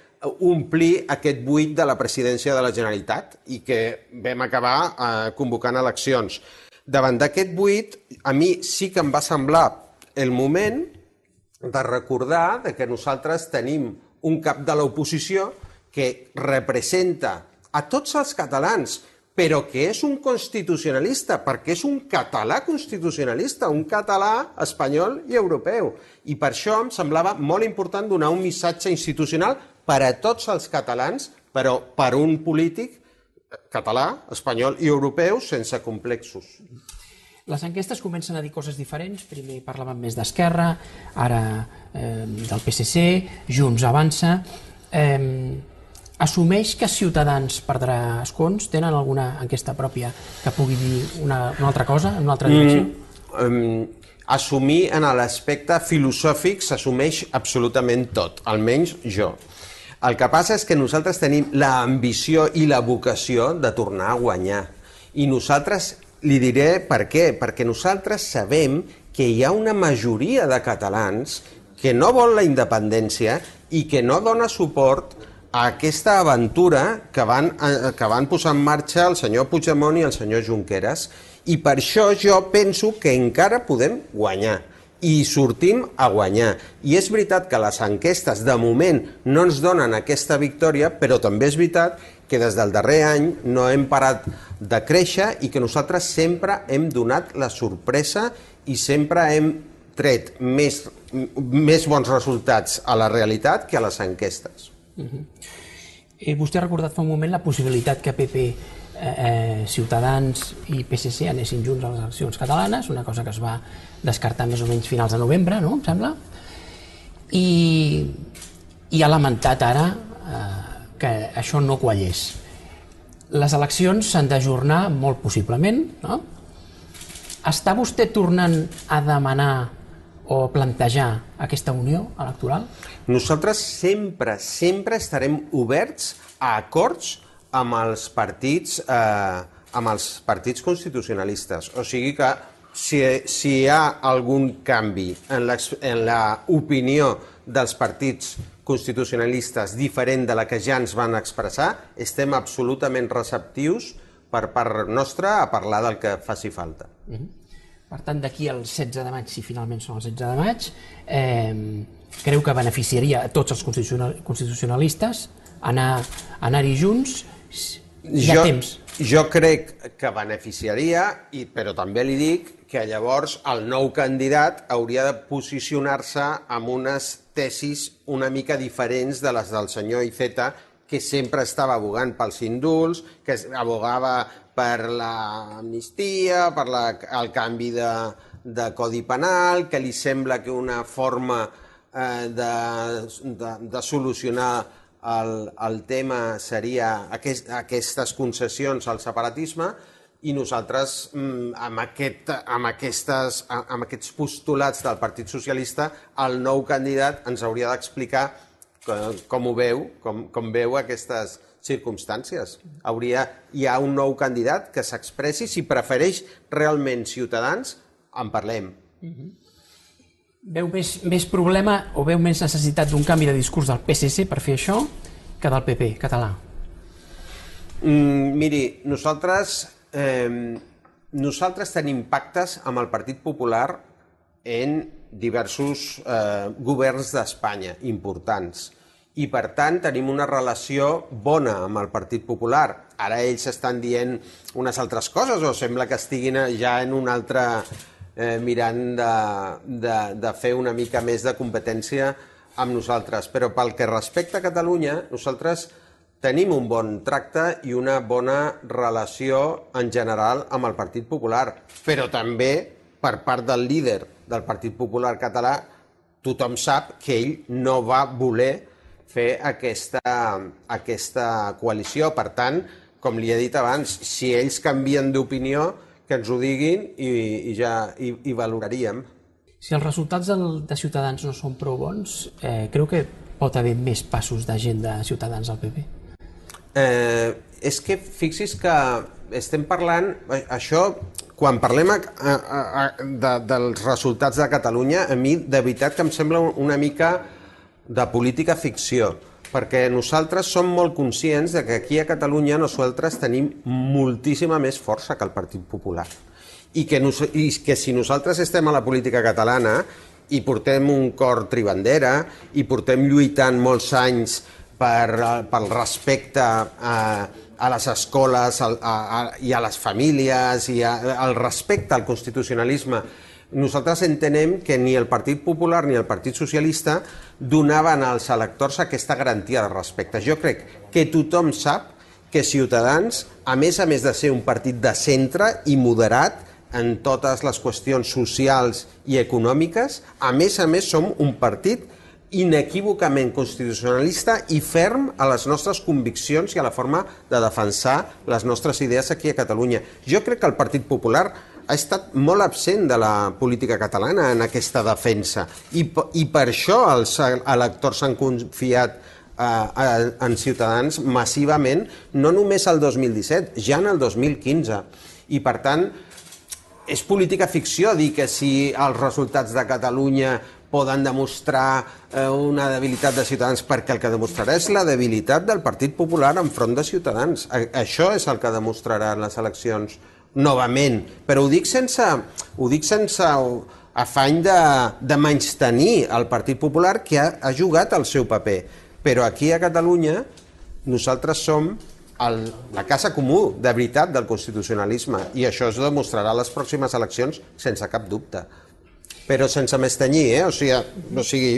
[SPEAKER 4] omplir aquest buit de la presidència de la Generalitat i que vam acabar eh, convocant eleccions. Davant d'aquest buit, a mi sí que em va semblar el moment de recordar de que nosaltres tenim un cap de l'oposició que representa a tots els catalans, però que és un constitucionalista, perquè és un català constitucionalista, un català espanyol i europeu. I per això em semblava molt important donar un missatge institucional per a tots els catalans, però per un polític català, espanyol i europeu sense complexos.
[SPEAKER 5] Les enquestes comencen a dir coses diferents. Primer parlaven més d'Esquerra, ara eh, del PSC, Junts avança. Eh, assumeix que Ciutadans perdrà escons? Tenen alguna enquesta pròpia que pugui dir una, una altra cosa, en una altra direcció? Mm,
[SPEAKER 4] um, assumir en l'aspecte filosòfic s'assumeix absolutament tot, almenys jo. El que passa és que nosaltres tenim l'ambició i la vocació de tornar a guanyar. I nosaltres li diré per què. Perquè nosaltres sabem que hi ha una majoria de catalans que no vol la independència i que no dona suport a aquesta aventura que van, eh, que van posar en marxa el senyor Puigdemont i el senyor Junqueras. I per això jo penso que encara podem guanyar i sortim a guanyar. I és veritat que les enquestes de moment no ens donen aquesta victòria, però també és veritat que des del darrer any no hem parat de créixer i que nosaltres sempre hem donat la sorpresa i sempre hem tret més, més bons resultats a la realitat que a les enquestes. Uh -huh.
[SPEAKER 5] eh, vostè ha recordat fa un moment la possibilitat que PP, eh, eh, Ciutadans i PSC anessin junts a les eleccions catalanes, una cosa que es va descartar més o menys finals de novembre, no?, em sembla. I, i ha lamentat ara eh, que això no quallés. Les eleccions s'han d'ajornar molt possiblement, no? Està vostè tornant a demanar o plantejar aquesta unió electoral?
[SPEAKER 4] Nosaltres sempre, sempre estarem oberts a acords amb els partits, eh, amb els partits constitucionalistes. O sigui que si, si hi ha algun canvi en l'opinió dels partits constitucionalistes diferent de la que ja ens van expressar, estem absolutament receptius per part nostra a parlar del que faci falta. Mm -hmm.
[SPEAKER 5] Per tant, d'aquí al 16 de maig, si finalment són el 16 de maig, eh, creu que beneficiaria a tots els constitucionalistes anar-hi anar junts? Hi ha
[SPEAKER 4] jo,
[SPEAKER 5] temps.
[SPEAKER 4] Jo crec que beneficiaria, i, però també li dic que llavors el nou candidat hauria de posicionar-se amb unes tesis una mica diferents de les del senyor Iceta, que sempre estava abogant pels indults, que abogava per l'amnistia, per la, el canvi de, de codi penal, que li sembla que una forma eh, de, de, de solucionar el, el tema seria aquest, aquestes concessions al separatisme, i nosaltres, mm, amb, aquest, amb, aquestes, amb aquests postulats del Partit Socialista, el nou candidat ens hauria d'explicar com ho veu, com, com veu aquestes circumstàncies. Hauria, hi ha un nou candidat que s'expressi, si prefereix realment Ciutadans, en parlem. Mm -hmm.
[SPEAKER 5] Veu més, més problema o veu més necessitat d'un canvi de discurs del PSC per fer això que del PP català?
[SPEAKER 4] Mm, miri, nosaltres eh, nosaltres tenim pactes amb el Partit Popular en diversos eh, governs d'Espanya importants i per tant tenim una relació bona amb el Partit Popular. Ara ells estan dient unes altres coses o sembla que estiguin ja en un altre eh, mirant de, de, de fer una mica més de competència amb nosaltres. Però pel que respecta a Catalunya, nosaltres tenim un bon tracte i una bona relació en general amb el Partit Popular, però també per part del líder del Partit Popular català tothom sap que ell no va voler fer aquesta, aquesta coalició. Per tant, com li he dit abans, si ells canvien d'opinió, que ens ho diguin i, i ja i, i valoraríem.
[SPEAKER 5] Si els resultats del, de Ciutadans no són prou bons, eh, creu que pot haver més passos de gent de Ciutadans al PP?
[SPEAKER 4] Eh, és que fixis que estem parlant, això, quan parlem a, a, a, de, dels resultats de Catalunya, a mi de veritat que em sembla una mica de política ficció, perquè nosaltres som molt conscients de que aquí a Catalunya nosaltres tenim moltíssima més força que el Partit Popular. I que, nos, I que si nosaltres estem a la política catalana i portem un cor tribandera i portem lluitant molts anys per, pel respecte a, a les escoles a, a, a, i a les famílies i a, al respecte al constitucionalisme nosaltres entenem que ni el Partit Popular ni el Partit Socialista donaven als electors aquesta garantia de respecte. Jo crec que tothom sap que Ciutadans, a més a més de ser un partit de centre i moderat en totes les qüestions socials i econòmiques, a més a més som un partit inequívocament constitucionalista i ferm a les nostres conviccions i a la forma de defensar les nostres idees aquí a Catalunya. Jo crec que el Partit Popular ha estat molt absent de la política catalana en aquesta defensa i, i per això els electors han confiat eh, en Ciutadans massivament, no només el 2017, ja en el 2015. I per tant, és política ficció dir que si els resultats de Catalunya poden demostrar eh, una debilitat de Ciutadans perquè el que demostrarà és la debilitat del Partit Popular enfront de Ciutadans. Això és el que demostraran les eleccions novament, però ho dic sense, ho dic sense afany de, de menys tenir el Partit Popular que ha, ha jugat el seu paper. Però aquí a Catalunya nosaltres som el, la casa comú de veritat del constitucionalisme i això es demostrarà a les pròximes eleccions sense cap dubte. Però sense més tenyir, eh? o sigui, o sigui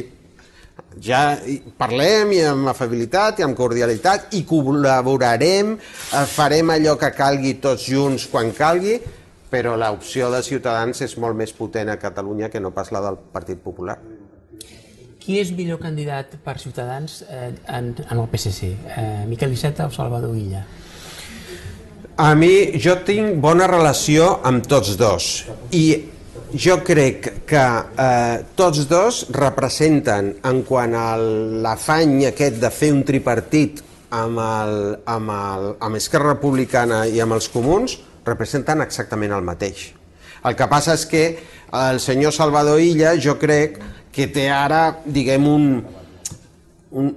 [SPEAKER 4] ja parlem i amb afabilitat i amb cordialitat i col·laborarem, eh, farem allò que calgui tots junts quan calgui, però l'opció de Ciutadans és molt més potent a Catalunya que no pas la del Partit Popular.
[SPEAKER 5] Qui és millor candidat per Ciutadans eh, en, en el PSC? Eh, Miquel Iceta o Salvador Illa?
[SPEAKER 4] A mi, jo tinc bona relació amb tots dos i jo crec que eh, tots dos representen, en quant a l'afany aquest de fer un tripartit amb, el, amb, el, amb Esquerra Republicana i amb els comuns, representen exactament el mateix. El que passa és que el senyor Salvador Illa jo crec que té ara, diguem, un, un,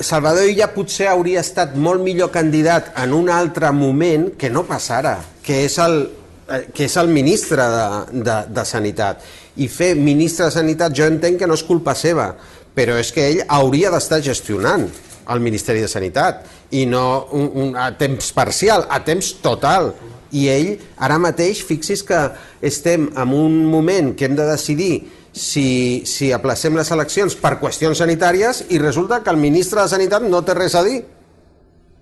[SPEAKER 4] Salvador Illa potser hauria estat molt millor candidat en un altre moment que no passara, que és el, que és el ministre de, de, de Sanitat. I fer ministre de Sanitat jo entenc que no és culpa seva, però és que ell hauria d'estar gestionant el Ministeri de Sanitat i no un, un, a temps parcial, a temps total. I ell, ara mateix, fixis que estem en un moment que hem de decidir si, si aplacem les eleccions per qüestions sanitàries i resulta que el ministre de Sanitat no té res a dir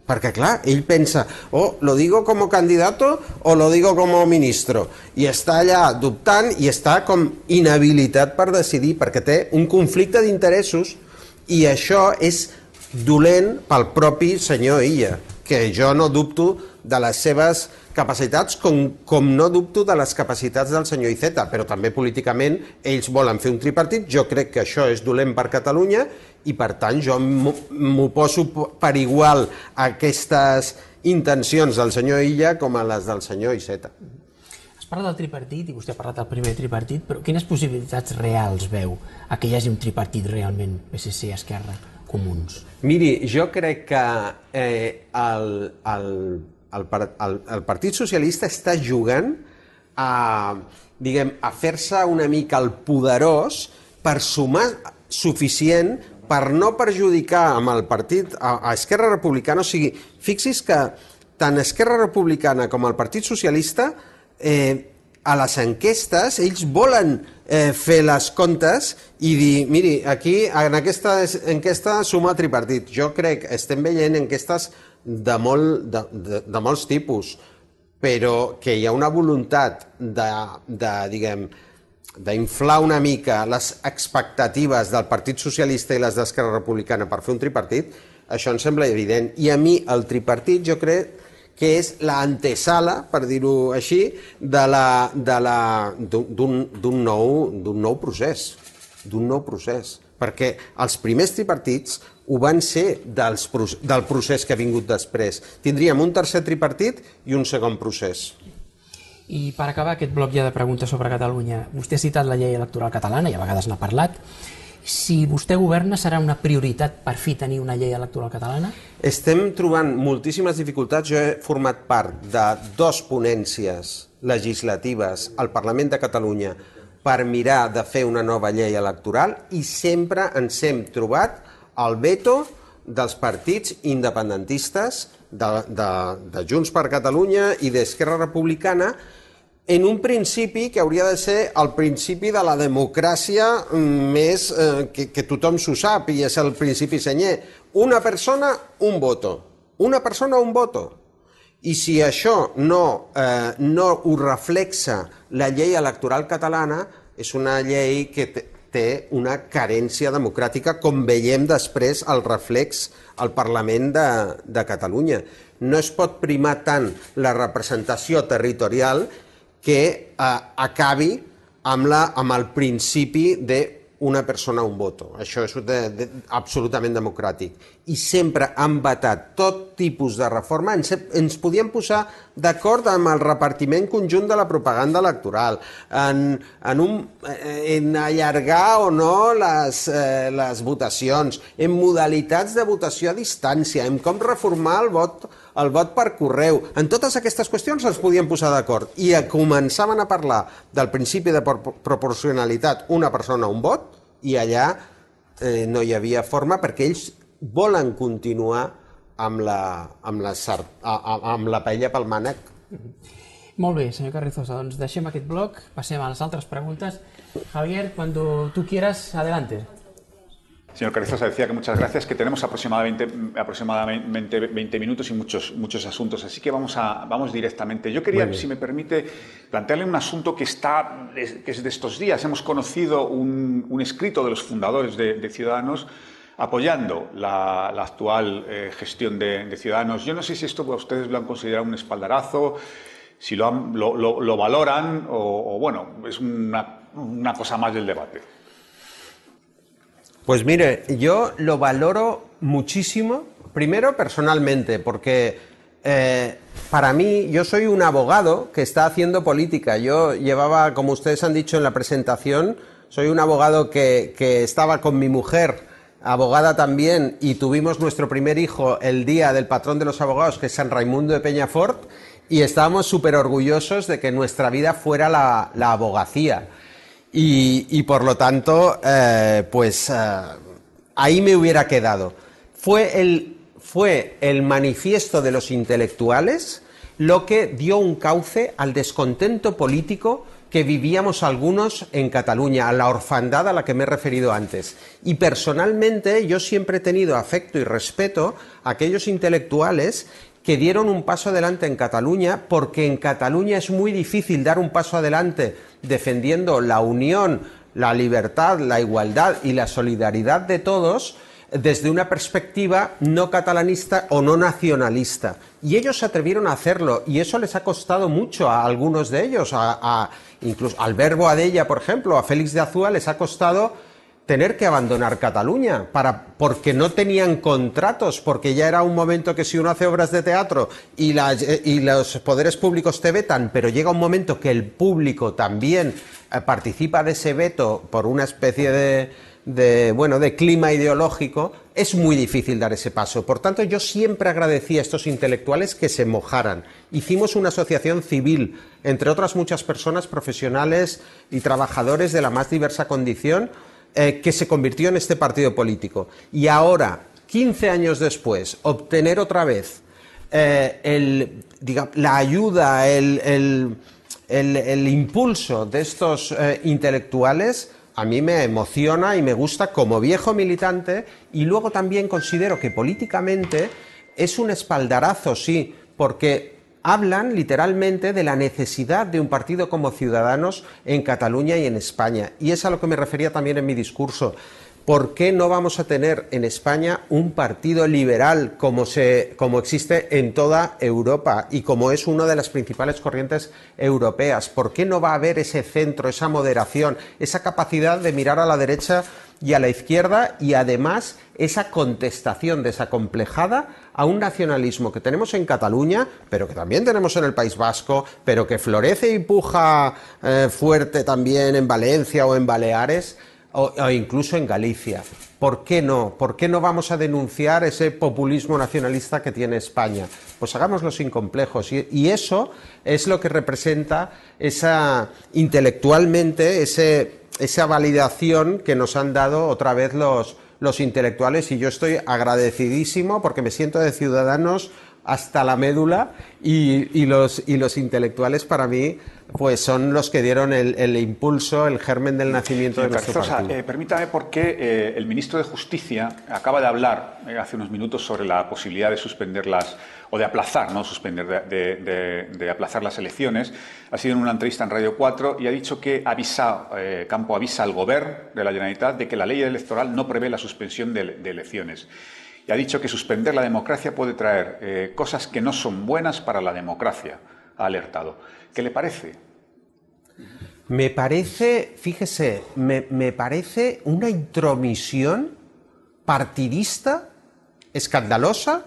[SPEAKER 4] perquè, clar, ell pensa, oh, lo digo como candidato o lo digo como ministro. I està allà dubtant i està com inhabilitat per decidir, perquè té un conflicte d'interessos i això és dolent pel propi senyor Illa, que jo no dubto de les seves capacitats com, com no dubto de les capacitats del senyor Iceta, però també políticament ells volen fer un tripartit, jo crec que això és dolent per Catalunya i per tant jo m'ho poso per igual a aquestes intencions del senyor Illa com a les del senyor Iceta.
[SPEAKER 5] Es parla del tripartit i vostè ha parlat del primer tripartit, però quines possibilitats reals veu a que hi hagi un tripartit realment PSC, Esquerra, Comuns?
[SPEAKER 4] Miri, jo crec que eh, el, el, el, el, el Partit Socialista està jugant a, diguem, a fer-se una mica el poderós per sumar suficient per no perjudicar amb el partit a, a Esquerra Republicana, o sigui, fixis que tant Esquerra Republicana com el Partit Socialista eh, a les enquestes ells volen eh, fer les comptes i dir, miri, aquí en aquesta enquesta suma tripartit. Jo crec, estem veient enquestes de, molt, de, de, de molts tipus, però que hi ha una voluntat de, de diguem, d'inflar una mica les expectatives del Partit Socialista i les d'Esquerra Republicana per fer un tripartit, això em sembla evident. I a mi el tripartit jo crec que és l'antesala, per dir-ho així, d'un nou, nou procés, d'un nou procés. Perquè els primers tripartits ho van ser dels, del procés que ha vingut després. Tindríem un tercer tripartit i un segon procés.
[SPEAKER 5] I per acabar aquest bloc ja de preguntes sobre Catalunya, vostè ha citat la llei electoral catalana i a vegades n'ha parlat. si vostè governa, serà una prioritat per fi tenir una llei electoral catalana?
[SPEAKER 4] Estem trobant moltíssimes dificultats. Jo he format part de dos ponències legislatives al Parlament de Catalunya per mirar de fer una nova llei electoral i sempre ens hem trobat el veto dels partits independentistes de, de, de Junts per Catalunya i d'Esquerra Republicana en un principi que hauria de ser el principi de la democràcia més eh, que, que tothom s'ho sap i és el principi senyer. Una persona, un voto. Una persona, un voto. I si això no, eh, no ho reflexa la llei electoral catalana, és una llei que té una carència democràtica, com veiem després el reflex al Parlament de, de Catalunya. No es pot primar tant la representació territorial que eh, acabi amb, la, amb el principi de una persona un voto. Això és de, de, absolutament democràtic. I sempre han vetat tot tipus de reforma. Ens, ens podíem posar d'acord amb el repartiment conjunt de la propaganda electoral, en, en, un, en allargar o no les, eh, les votacions, en modalitats de votació a distància, en com reformar el vot el vot per correu. En totes aquestes qüestions ens podíem posar d'acord i començaven a parlar del principi de proporcionalitat una persona, un vot, i allà eh, no hi havia forma perquè ells volen continuar amb la, amb la, amb la paella pel mànec.
[SPEAKER 5] Molt bé, senyor Carrizosa, doncs deixem aquest bloc, passem a les altres preguntes. Javier, cuando tú quieras, adelante.
[SPEAKER 3] Señor Carrizosa decía que muchas gracias, que tenemos aproximadamente, aproximadamente 20 minutos y muchos, muchos asuntos, así que vamos, a, vamos directamente. Yo quería, si me permite, plantearle un asunto que, está, que es de estos días. Hemos conocido un, un escrito de los fundadores de, de Ciudadanos apoyando la, la actual eh, gestión de, de, Ciudadanos. Yo no sé si esto ustedes lo han considerado un espaldarazo, si lo, han, lo, lo, lo valoran o, o, bueno, es una, una cosa más del debate.
[SPEAKER 4] Pues mire, yo lo valoro muchísimo, primero personalmente, porque eh, para mí yo soy un abogado que está haciendo política. Yo llevaba, como ustedes han dicho en la presentación, soy un abogado que, estaba con mi mujer, abogada también, y tuvimos nuestro primer hijo el día del patrón de los abogados, que es San Raimundo de Peñafort, y estábamos súper orgullosos de que nuestra vida fuera la abogacía. Y, por lo tanto, eh, pues eh, ahí me hubiera quedado. Fue el, fue el manifiesto de los intelectuales lo que dio un cauce al descontento político que vivíamos algunos en Cataluña, a la orfandad a la que me he referido antes. Y personalmente yo siempre he tenido afecto y respeto a aquellos intelectuales que dieron un paso adelante en Cataluña, porque en Cataluña es muy difícil dar un paso adelante defendiendo la unión, la libertad, la igualdad y la solidaridad de todos desde una perspectiva no catalanista o no nacionalista. Y ellos se atrevieron a hacerlo y eso les ha costado mucho a algunos de ellos, a, a incluso al verbo Adella, por ejemplo, a Félix de Azúa les ha costado tener que abandonar Cataluña para, porque no tenían contratos, porque ya era un momento que si uno hace obras de teatro y, la, y los poderes públicos te vetan, pero llega un momento que el público también eh, participa de ese veto por una especie de, de, bueno, de clima ideológico, es muy difícil dar ese paso. Por tanto, yo siempre agradecí a estos intelectuales que se mojaran. Hicimos una asociación civil, entre otras muchas personas profesionales y trabajadores de la más diversa condición, eh, que se convirtió en este partido político. Y ahora, 15 años después, obtener otra vez eh, la ayuda, el, el, el, impulso de estos eh, intelectuales, a mí me emociona y me gusta como viejo militante y luego también considero que políticamente es un espaldarazo, sí, porque hablan literalmente de la necesidad de un partido como Ciudadanos en Cataluña y en España. Y es a lo que me refería también en mi discurso. ¿Por qué no vamos a tener en España un partido liberal como, se, como existe en toda Europa y como es una de las principales corrientes europeas? ¿Por qué no va a haber ese centro, esa moderación, esa capacidad de mirar a la derecha y a la izquierda y además esa contestación desacomplejada a un nacionalismo que tenemos en Cataluña, pero que también tenemos en el País Vasco, pero que florece y puja eh, fuerte también en Valencia o en Baleares? o, incluso en Galicia. ¿Por qué no? ¿Por qué no vamos a denunciar ese populismo nacionalista que tiene España? Pues hagámoslo sin complejos. Y, eso es lo que representa esa intelectualmente esa validación que nos han dado otra vez los, los intelectuales y yo estoy agradecidísimo porque me siento de ciudadanos hasta la médula y, y, los, y los intelectuales para mí pues son los que dieron el, el impulso, el germen del nacimiento
[SPEAKER 3] Señor
[SPEAKER 4] de nuestro
[SPEAKER 3] Carrizosa,
[SPEAKER 4] partido.
[SPEAKER 3] eh, permítame porque eh, el ministro de Justicia acaba de hablar eh, hace unos minutos sobre la posibilidad de suspender las o de aplazar, no suspender, de, de- de- de aplazar las elecciones. Ha sido en una entrevista en Radio 4 y ha dicho que avisa, Campo avisa al gobierno de la Generalitat de que la ley electoral no prevé la suspensión de, de elecciones. Y ha dicho que suspender la democracia puede traer eh, cosas que no son buenas para la democracia. Ha alertado. ¿Qué le parece?
[SPEAKER 4] Me parece, fíjese, me, parece una intromisión partidista escandalosa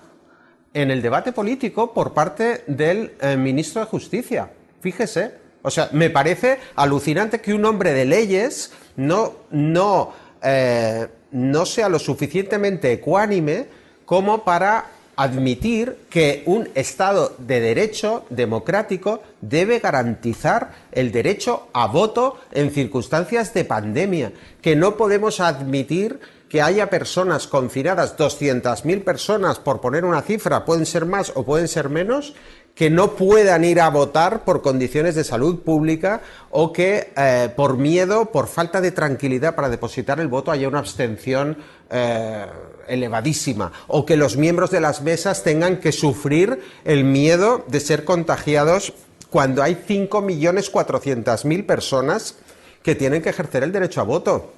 [SPEAKER 4] en el debate político por parte del eh, ministro de Justicia. Fíjese, o sea, me parece alucinante que un hombre de leyes no, no, eh, no sea lo suficientemente ecuánime como para admitir que un Estado de derecho democrático debe garantizar el derecho a voto en circunstancias de pandemia, que no podemos admitir que haya personas confinadas, 200.000 personas, por poner una cifra, pueden ser más o pueden ser menos, que no puedan ir a votar por condiciones de salud pública o que eh, por miedo, por falta de tranquilidad para depositar el voto haya una abstención eh, elevadísima o que los miembros de las mesas tengan que sufrir el miedo de ser contagiados cuando hay 5.400.000 personas que tienen que ejercer el derecho a voto.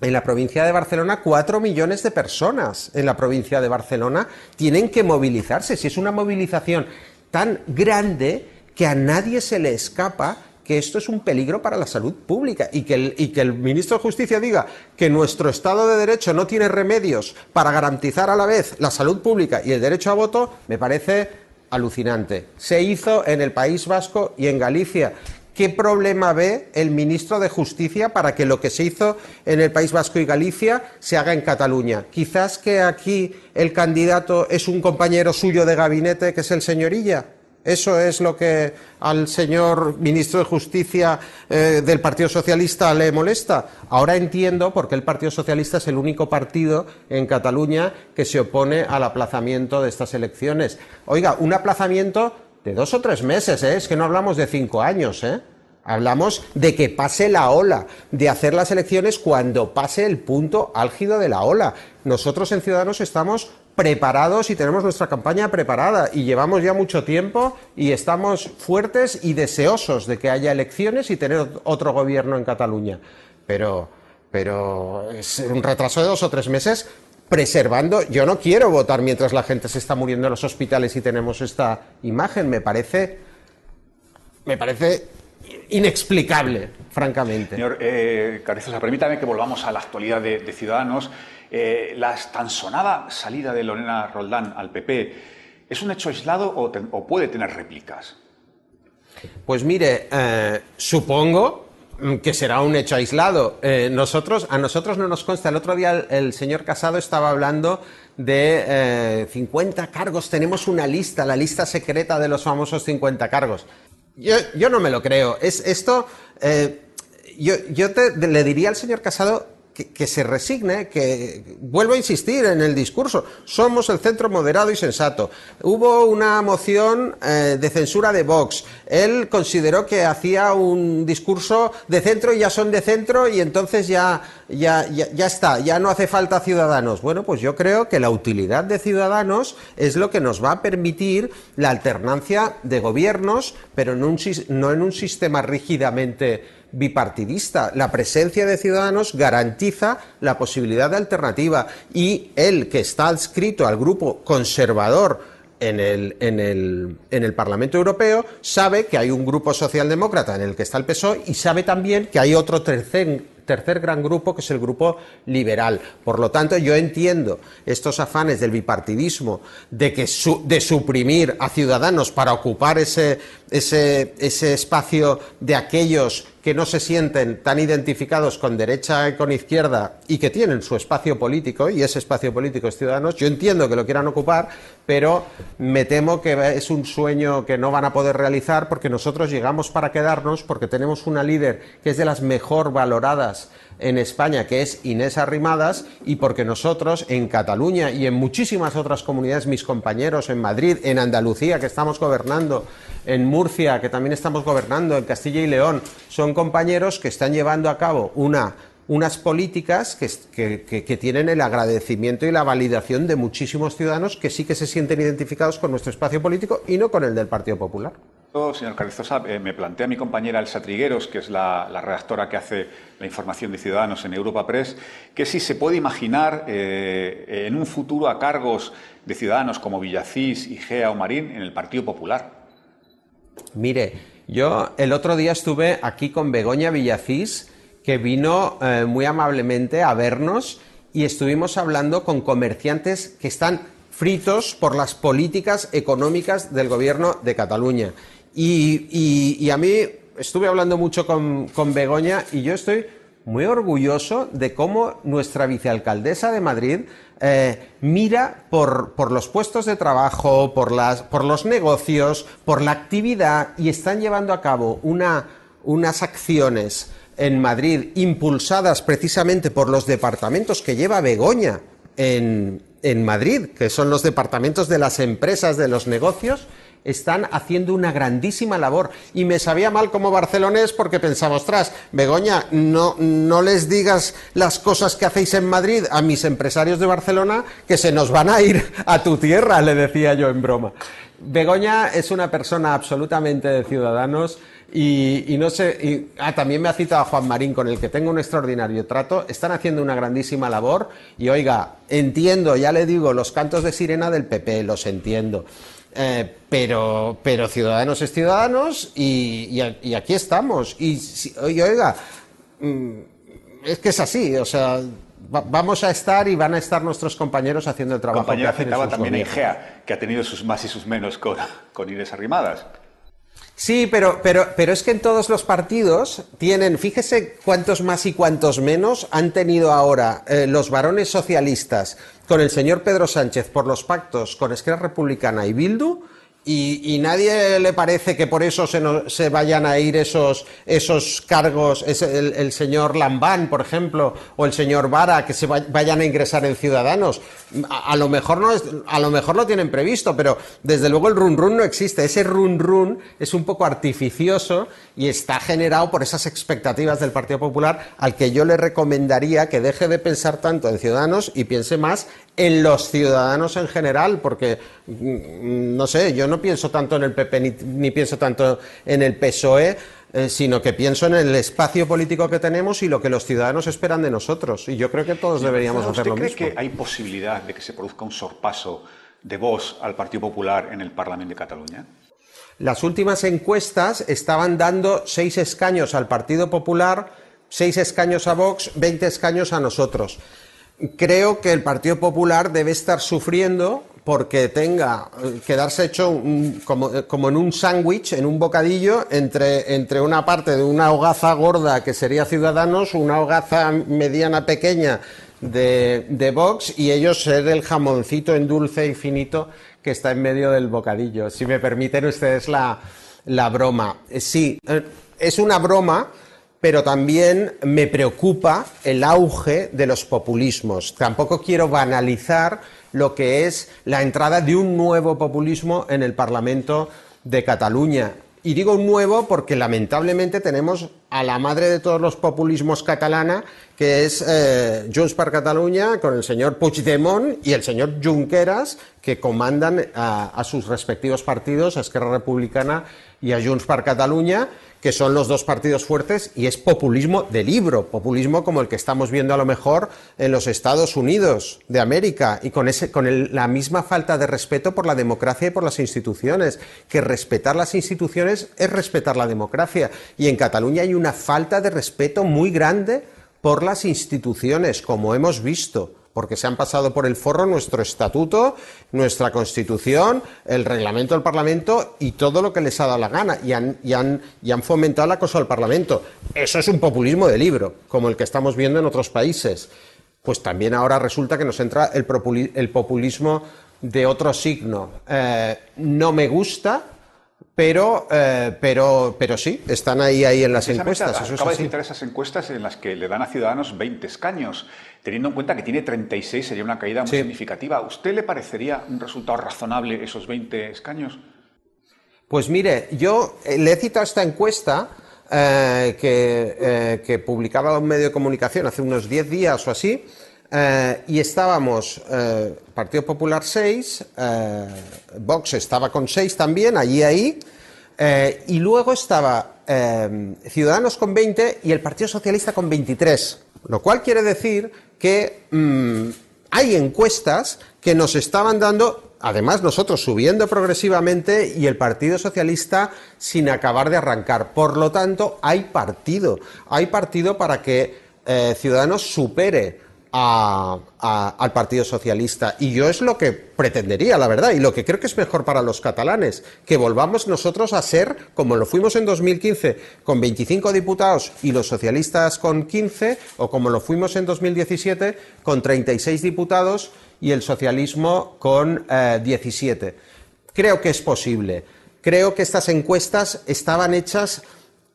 [SPEAKER 4] En la provincia de Barcelona, cuatro millones de personas en la provincia de Barcelona tienen que movilizarse. Si es una movilización tan grande que a nadie se le escapa que esto es un peligro para la salud pública y que, el, y que el ministro de Justicia diga que nuestro Estado de Derecho no tiene remedios para garantizar a la vez la salud pública y el derecho a voto, me parece alucinante. Se hizo en el País Vasco y en Galicia. ¿Qué problema ve el ministro de Justicia para que lo que se hizo en el País Vasco y Galicia se haga en Cataluña? Quizás que aquí el candidato es un compañero suyo de gabinete, que es el señorilla. ¿Eso es lo que al señor ministro de Justicia eh, del Partido Socialista le molesta? Ahora entiendo por qué el Partido Socialista es el único partido en Cataluña que se opone al aplazamiento de estas elecciones. Oiga, un aplazamiento de dos o tres meses, ¿eh? es que no hablamos de cinco años, ¿eh? Hablamos de que pase la ola, de hacer las elecciones cuando pase el punto álgido de la ola. Nosotros en Ciudadanos estamos preparados y tenemos nuestra campaña preparada y llevamos ya mucho tiempo y estamos fuertes y deseosos de que haya elecciones y tener otro gobierno en Cataluña. Pero, pero es un retraso de dos o tres meses preservando. Yo no quiero votar mientras la gente se está muriendo en los hospitales y tenemos esta imagen. Me parece, me parece inexplicable, francamente.
[SPEAKER 3] Señor eh, permítame que volvamos a la actualidad de, de Ciudadanos. Eh, la tan sonada salida de Lorena Roldán al PP, ¿es un hecho aislado o, te- o puede tener réplicas?
[SPEAKER 4] Pues mire, eh, supongo que será un hecho aislado. Eh, nosotros, a nosotros no nos consta. El otro día el, el señor Casado estaba hablando de eh, 50 cargos. Tenemos una lista, la lista secreta de los famosos 50 cargos. Yo, yo no me lo creo. Es esto. eh, yo yo te- le diría al señor Casado que, se resigne, que vuelvo a insistir en el discurso. Somos el centro moderado y sensato. Hubo una moción eh, de censura de Vox. Él consideró que hacía un discurso de centro y ya son de centro y entonces ya, ya, ya, está, ya no hace falta ciudadanos. Bueno, pues yo creo que la utilidad de ciudadanos es lo que nos va a permitir la alternancia de gobiernos, pero en un no en un sistema rígidamente bipartidista. La presencia de ciudadanos garantiza la posibilidad de alternativa y el que está adscrito al grupo conservador en el, en, el, en el Parlamento Europeo sabe que hay un grupo socialdemócrata en el que está el PSOE y sabe también que hay otro tercer, tercer gran grupo que es el grupo liberal. Por lo tanto, yo entiendo estos afanes del bipartidismo de, que de suprimir a ciudadanos para ocupar ese, ese, ese espacio de aquellos que no se sienten tan identificados con derecha y con izquierda y que tienen su espacio político, y ese espacio político es Ciudadanos, yo entiendo que lo quieran ocupar, pero me temo que es un sueño que no van a poder realizar porque nosotros llegamos para quedarnos, porque tenemos una líder que es de las mejor valoradas en España, que es Inés Arrimadas, y porque nosotros en Cataluña y en muchísimas otras comunidades, mis compañeros en Madrid, en Andalucía, que estamos gobernando, en Murcia, que también estamos gobernando, en Castilla y León, son compañeros que están llevando a cabo una unas políticas que, tienen el agradecimiento y la validación de muchísimos ciudadanos que sí que se sienten identificados con nuestro espacio político y no con el del Partido Popular.
[SPEAKER 3] Señor Carrizosa, eh, me plantea mi compañera Elsa Trigueros, que es la, redactora que hace la información de Ciudadanos en Europa Press, que si se puede imaginar eh, en un futuro a cargos de ciudadanos como Villacís, Igea o Marín en el Partido Popular.
[SPEAKER 4] Mire, yo el otro día estuve aquí con Begoña Villacís, que vino eh, muy amablemente a vernos y estuvimos hablando con comerciantes que están fritos por las políticas económicas del gobierno de Cataluña. Y, a mí estuve hablando mucho con, Begoña y yo estoy muy orgulloso de cómo nuestra vicealcaldesa de Madrid eh, mira por, los puestos de trabajo, por, los negocios, por la actividad y están llevando a cabo una, unas acciones en Madrid impulsadas precisamente por los departamentos que lleva Begoña en Madrid, que son los departamentos de las empresas, de los negocios, están haciendo una grandísima labor. Y me sabía mal como barcelonés porque pensaba, ostras, Begoña, no, no les digas las cosas que hacéis en Madrid a mis empresarios de Barcelona que se nos van a ir a tu tierra, le decía yo en broma. Begoña es una persona absolutamente de ciudadanos y, y no sé, y, ah, también me ha citado a Juan Marín, con el que tengo un extraordinario trato. Están haciendo una grandísima labor y oiga, entiendo, ya le digo, los cantos de sirena del PP, los entiendo. Eh, pero, pero Ciudadanos es Ciudadanos y, y, y aquí estamos. Y, y, oiga, mm, es que es así, o sea, va, vamos a estar y van a estar nuestros compañeros haciendo el trabajo.
[SPEAKER 3] Compañera citaba también a Igea, que ha tenido sus más y sus menos con, con Inés Arrimadas.
[SPEAKER 4] Sí, pero, pero, pero es que en todos los partidos tienen, fíjese cuántos más y cuántos menos han tenido ahora eh, los varones socialistas con el señor Pedro Sánchez por los pactos con Esquerra Republicana y Bildu, y, nadie le parece que por eso se, se vayan a ir esos, esos cargos, el, señor Lambán, por ejemplo, o el señor Vara, que se va, vayan a ingresar en Ciudadanos. A, a, lo mejor no es, a lo mejor lo tienen previsto, pero desde luego el run run no existe. Ese run run es un poco artificioso y está generado por esas expectativas del Partido Popular, al que yo le recomendaría que deje de pensar tanto en Ciudadanos y piense más en los ciudadanos en general, porque no sé, yo no pienso tanto en el PP ni, ni pienso tanto en el PSOE, eh, sino que pienso en el espacio político que tenemos y lo que los ciudadanos esperan de nosotros. Y yo creo que todos deberíamos hacer lo mismo.
[SPEAKER 3] ¿Usted cree que hay posibilidad de que se produzca un sorpaso de voz al Partido Popular en el Parlamento de Cataluña?
[SPEAKER 4] Las últimas encuestas estaban dando seis escaños al Partido Popular, seis escaños a Vox, veinte escaños a nosotros creo que el Partido Popular debe estar sufriendo porque tenga quedarse hecho un, como, como, en un sándwich, en un bocadillo, entre, entre una parte de una hogaza gorda que sería Ciudadanos, una hogaza mediana pequeña de, de Vox y ellos ser el jamoncito en dulce y finito que está en medio del bocadillo. Si me permiten ustedes la, la broma. Sí, es una broma pero también me preocupa el auge de los populismos. Tampoco quiero banalizar lo que es la entrada de un nuevo populismo en el Parlamento de Cataluña. Y digo nuevo porque lamentablemente tenemos a la madre de todos los populismos catalana, que es eh, Junts per Catalunya, con el señor Puigdemont y el señor Junqueras, que comandan a, sus respectivos partidos, a Esquerra Republicana y a Junts per Catalunya, que son los dos partidos fuertes, y es populismo de libro, populismo como el que estamos viendo a lo mejor en los Estados Unidos de América, y con, la misma falta de respeto por la democracia y por las instituciones, que respetar las instituciones es respetar la democracia, y en Cataluña hay una falta de respeto muy grande por las instituciones, como hemos visto porque se han pasado por el forro nuestro estatuto, nuestra constitución, el reglamento del Parlamento y todo lo que les ha dado la gana y han, fomentado el acoso al Parlamento. eso es un populismo de libro, como el que estamos viendo en otros países. Pues también ahora resulta que nos entra el, populismo de otro signo. Eh, no me gusta, pero, eh, pero, pero sí, están ahí, ahí en las encuestas.
[SPEAKER 3] Eso acaba de citar esas encuestas en las que le dan a Ciudadanos 20 escaños. Teniendo en cuenta que tiene 36, sería una caída muy significativa. ¿Usted le parecería un resultado razonable esos 20 escaños?
[SPEAKER 4] Pues mire, yo eh, le he citado esta encuesta eh, que, que, publicaba un medio de comunicación hace unos 10 días o así, y estábamos Partido Popular 6, Vox estaba con 6 también, allí ahí, eh, y luego estaba eh, Ciudadanos con 20 y el Partido Socialista con 23. Lo cual quiere decir que mm, hay encuestas que nos estaban dando, además nosotros subiendo progresivamente y el Partido Socialista sin acabar de arrancar. Por lo tanto, hay partido. Hay partido para que eh, Ciudadanos supere al Partido Socialista. Y yo es lo que pretendería, la verdad, y lo que creo que es mejor para los catalanes, que volvamos nosotros a ser, como lo fuimos en 2015, con 25 diputados y los socialistas con 15, o como lo fuimos en 2017, con 36 diputados y el socialismo con 17. Eh, creo que es posible. Creo que estas encuestas estaban hechas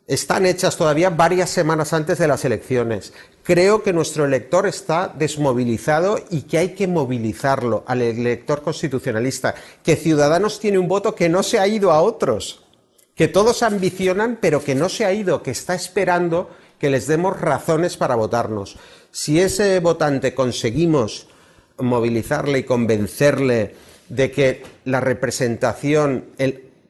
[SPEAKER 4] están hechas todavía varias semanas antes de las elecciones. Creo que nuestro elector está desmovilizado y que hay que movilizarlo al elector constitucionalista, que Ciudadanos tiene un voto que no se ha ido a otros, que todos ambicionan pero que no se ha ido, que está esperando que les demos razones para votarnos. Si ese votante conseguimos movilizarle y convencerle de que la representación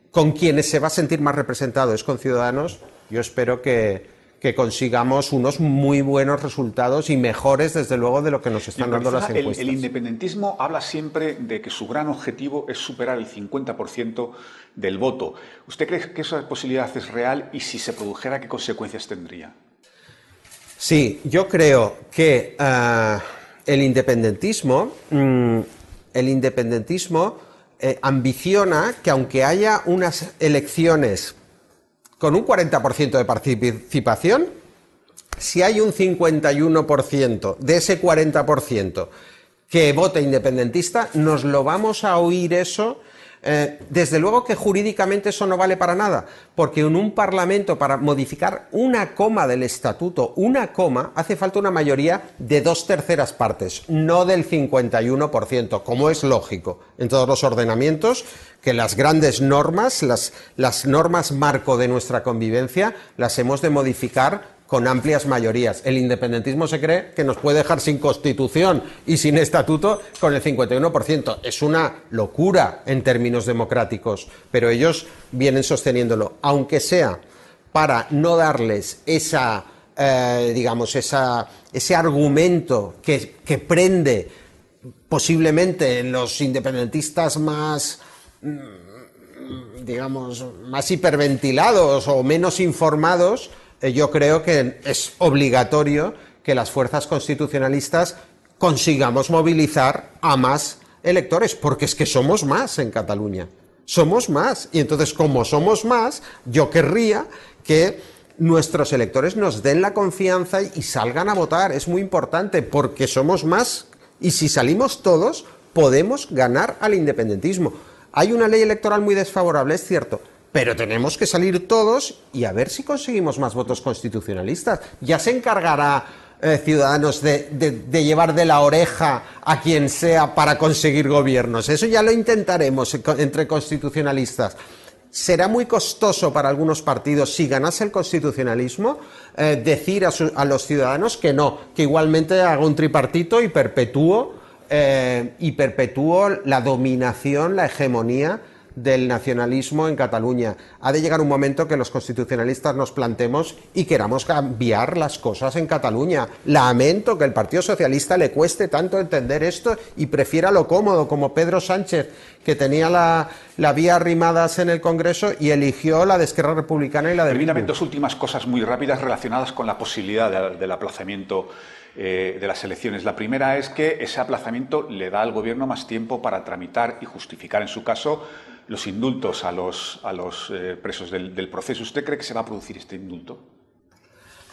[SPEAKER 4] con quienes se va a sentir más representado es con Ciudadanos, yo espero que, consigamos unos muy buenos resultados y mejores, desde luego, de lo que nos están dando las encuestas.
[SPEAKER 3] El, independentismo habla siempre de que su gran objetivo es superar el 50% del voto. ¿Usted cree que esa posibilidad es real y si se produjera, qué consecuencias tendría?
[SPEAKER 4] Sí, yo creo que eh, el independentismo, mm, el independentismo eh, ambiciona que aunque haya unas elecciones con un 40% de participación, si hay un 51% de ese 40% que vote independentista, nos lo vamos a oír eso eh, desde luego que jurídicamente eso no vale para nada, porque en un Parlamento para modificar una coma del estatuto, una coma, hace falta una mayoría de dos terceras partes, no del 51%, como es lógico en todos los ordenamientos, que las grandes normas, las, las normas marco de nuestra convivencia, las hemos de modificar con amplias mayorías. El independentismo se cree que nos puede dejar sin constitución y sin estatuto con el 51%. Es una locura en términos democráticos, pero ellos vienen sosteniéndolo, aunque sea para no darles esa, eh, digamos, esa, ese argumento que, que prende posiblemente en los independentistas más mm, digamos, más hiperventilados o menos informados, yo creo que es obligatorio que las fuerzas constitucionalistas consigamos movilizar a más electores, porque es que somos más en Cataluña. Somos más. Y entonces, como somos más, yo querría que nuestros electores nos den la confianza y salgan a votar. Es muy importante, porque somos más. Y si salimos todos, podemos ganar al independentismo. Hay una ley electoral muy desfavorable, es cierto, pero tenemos que salir todos y a ver si conseguimos más votos constitucionalistas. Ya se encargará eh, Ciudadanos de, llevar de la oreja a quien sea para conseguir gobiernos. Eso ya lo intentaremos entre constitucionalistas. Será muy costoso para algunos partidos, si ganase el constitucionalismo, eh, decir a, los ciudadanos que no, que igualmente haga un tripartito y perpetúo, eh, y perpetúo la dominación, la hegemonía del nacionalismo en Cataluña. Ha de llegar un momento que los constitucionalistas nos plantemos y queramos cambiar las cosas en Cataluña. Lamento que el Partido Socialista le cueste tanto entender esto y prefiera lo cómodo, como Pedro Sánchez, que tenía la, vía arrimadas en el Congreso y eligió la de Esquerra Republicana y la de
[SPEAKER 3] Permítame dos últimas cosas muy rápidas relacionadas con la posibilidad del aplazamiento eh, de las elecciones. La primera es que ese aplazamiento le da al Gobierno más tiempo para tramitar y justificar, en su caso, los indultos a los, a los eh, presos del, proceso. ¿Usted cree que se va a producir este indulto?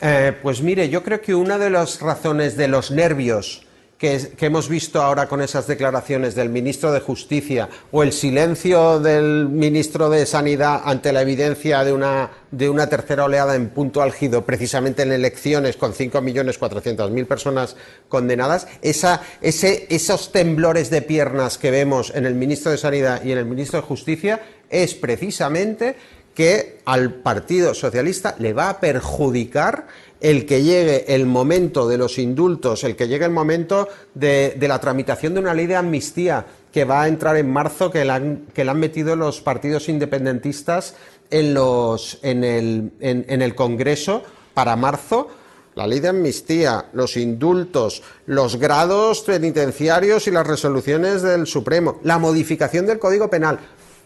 [SPEAKER 4] Eh, pues mire, yo creo que una de las razones de los nervios que, hemos visto ahora con esas declaraciones del ministro de Justicia o el silencio del ministro de Sanidad ante la evidencia de una, de una tercera oleada en punto álgido, precisamente en elecciones con 5.400.000 personas condenadas, esa, ese, esos temblores de piernas que vemos en el ministro de Sanidad y en el ministro de Justicia es precisamente que al Partido Socialista le va a perjudicar el que llegue el momento de los indultos, el que llegue el momento de, la tramitación de una ley de amnistía que va a entrar en marzo, que la han, que han metido los partidos independentistas en, los, en, el, en el Congreso para marzo, la ley de amnistía, los indultos, los grados penitenciarios y las resoluciones del Supremo, la modificación del Código Penal,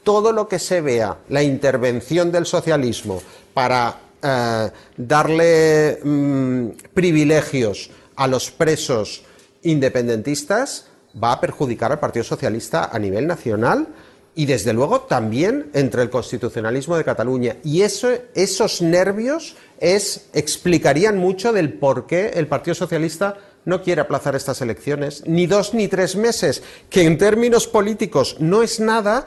[SPEAKER 4] todo lo que se vea la intervención del socialismo para eh, darle mm, privilegios a los presos independentistas va a perjudicar al Partido Socialista a nivel nacional y desde luego también entre el constitucionalismo de Cataluña. Y eso, esos nervios es, explicarían mucho del por qué el Partido Socialista no quiere aplazar estas elecciones, ni dos ni tres meses, que en términos políticos no es nada,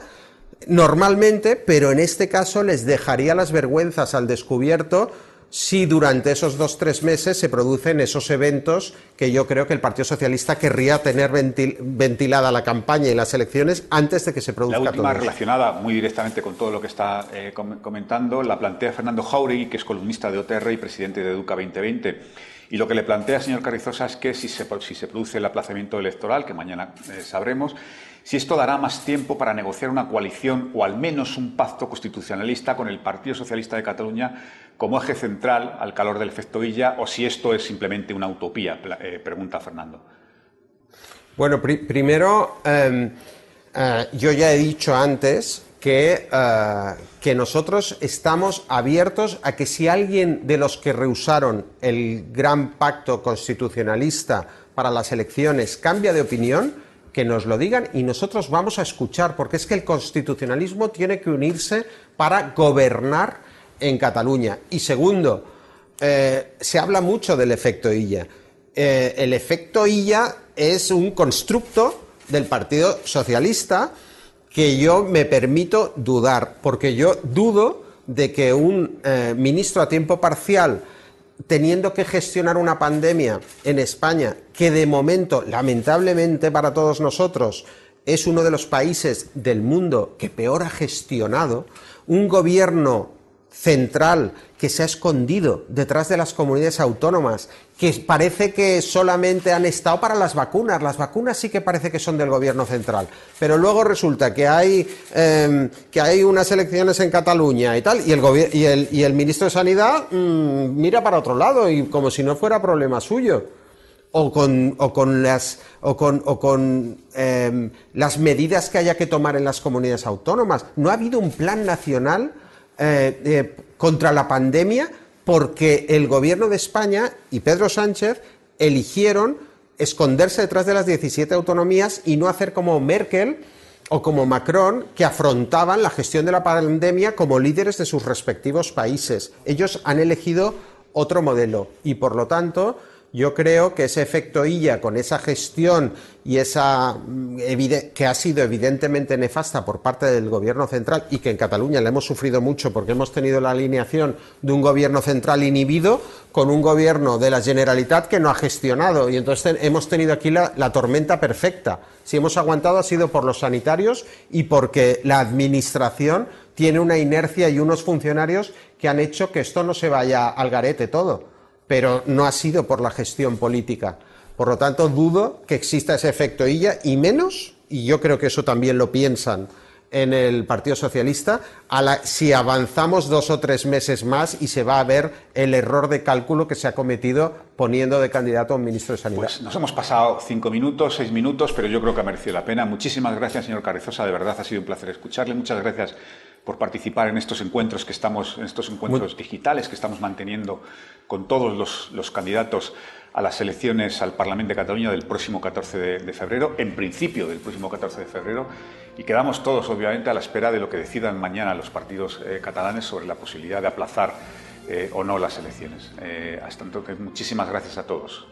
[SPEAKER 4] normalmente, pero en este caso les dejaría las vergüenzas al descubierto si durante esos dos tres meses se producen esos eventos que yo creo que el Partido Socialista querría tener ventilada la campaña y las elecciones antes de que se produzca
[SPEAKER 3] La última relacionada muy directamente con todo lo que está eh, comentando la plantea Fernando Jauregui, que es columnista de OTR y presidente de Educa 2020. Y lo que le plantea, señor Carrizosa, es que si se, si se produce el aplazamiento electoral, que mañana eh, sabremos, si esto dará más tiempo para negociar una coalición o al menos un pacto constitucionalista con el Partido Socialista de Cataluña como eje central al calor del efecto Villa o si esto es simplemente una utopía, eh, pregunta Fernando.
[SPEAKER 4] Bueno, primero, em, eh, yo ya he dicho antes que, eh, que, nosotros estamos abiertos a que si alguien de los que rehusaron el gran pacto constitucionalista para las elecciones cambia de opinión, que nos lo digan y nosotros vamos a escuchar, porque es que el constitucionalismo tiene que unirse para gobernar en Cataluña. Y segundo, eh, se habla mucho del efecto Illa. Eh, el efecto Illa es un constructo del Partido Socialista que yo me permito dudar, porque yo dudo de que un eh, ministro a tiempo parcial teniendo que gestionar una pandemia en España que de momento, lamentablemente para todos nosotros, es uno de los países del mundo que peor ha gestionado, un gobierno central que se ha escondido detrás de las comunidades autónomas, que parece que solamente han estado para las vacunas. Las vacunas sí que parece que son del gobierno central, pero luego resulta que hay, em, que hay unas elecciones en Cataluña y tal, y el, y el, y el ministro de Sanidad mm, mira para otro lado y como si no fuera problema suyo. O con, o con, las, o con, o con em, las medidas que haya que tomar en las comunidades autónomas. No ha habido un plan nacional eh, eh, contra la pandemia porque el gobierno de España y Pedro Sánchez eligieron esconderse detrás de las 17 autonomías y no hacer como Merkel o como Macron, que afrontaban la gestión de la pandemia como líderes de sus respectivos países. Ellos han elegido otro modelo y, por lo tanto, yo creo que ese efecto ILLA con esa gestión y esa mm, que ha sido evidentemente nefasta por parte del gobierno central y que en Cataluña le hemos sufrido mucho porque hemos tenido la alineación de un gobierno central inhibido con un gobierno de la Generalitat que no ha gestionado y entonces hemos tenido aquí la, la tormenta perfecta. Si hemos aguantado ha sido por los sanitarios y porque la administración tiene una inercia y unos funcionarios que han hecho que esto no se vaya al garete todo pero no ha sido por la gestión política. Por lo tanto, dudo que exista ese efecto Illa y menos, y yo creo que eso también lo piensan en el Partido Socialista, si avanzamos dos o tres meses más y se va a ver el error de cálculo que se ha cometido poniendo de candidato a un ministro de Sanidad.
[SPEAKER 3] Pues nos hemos pasado cinco minutos, seis minutos, pero yo creo que ha merecido la pena. Muchísimas gracias, señor Carrizosa, de verdad ha sido un placer escucharle. Muchas gracias por participar en estos encuentros que estamos, en estos encuentros digitales que estamos manteniendo con todos los, candidatos a las elecciones al Parlamento de Cataluña del próximo 14 de, febrero, en principio del próximo 14 de febrero, y quedamos todos, obviamente, a la espera de lo que decidan mañana los partidos eh, catalanes sobre la posibilidad de aplazar eh, o no las elecciones. hasta entonces, muchísimas gracias a todos.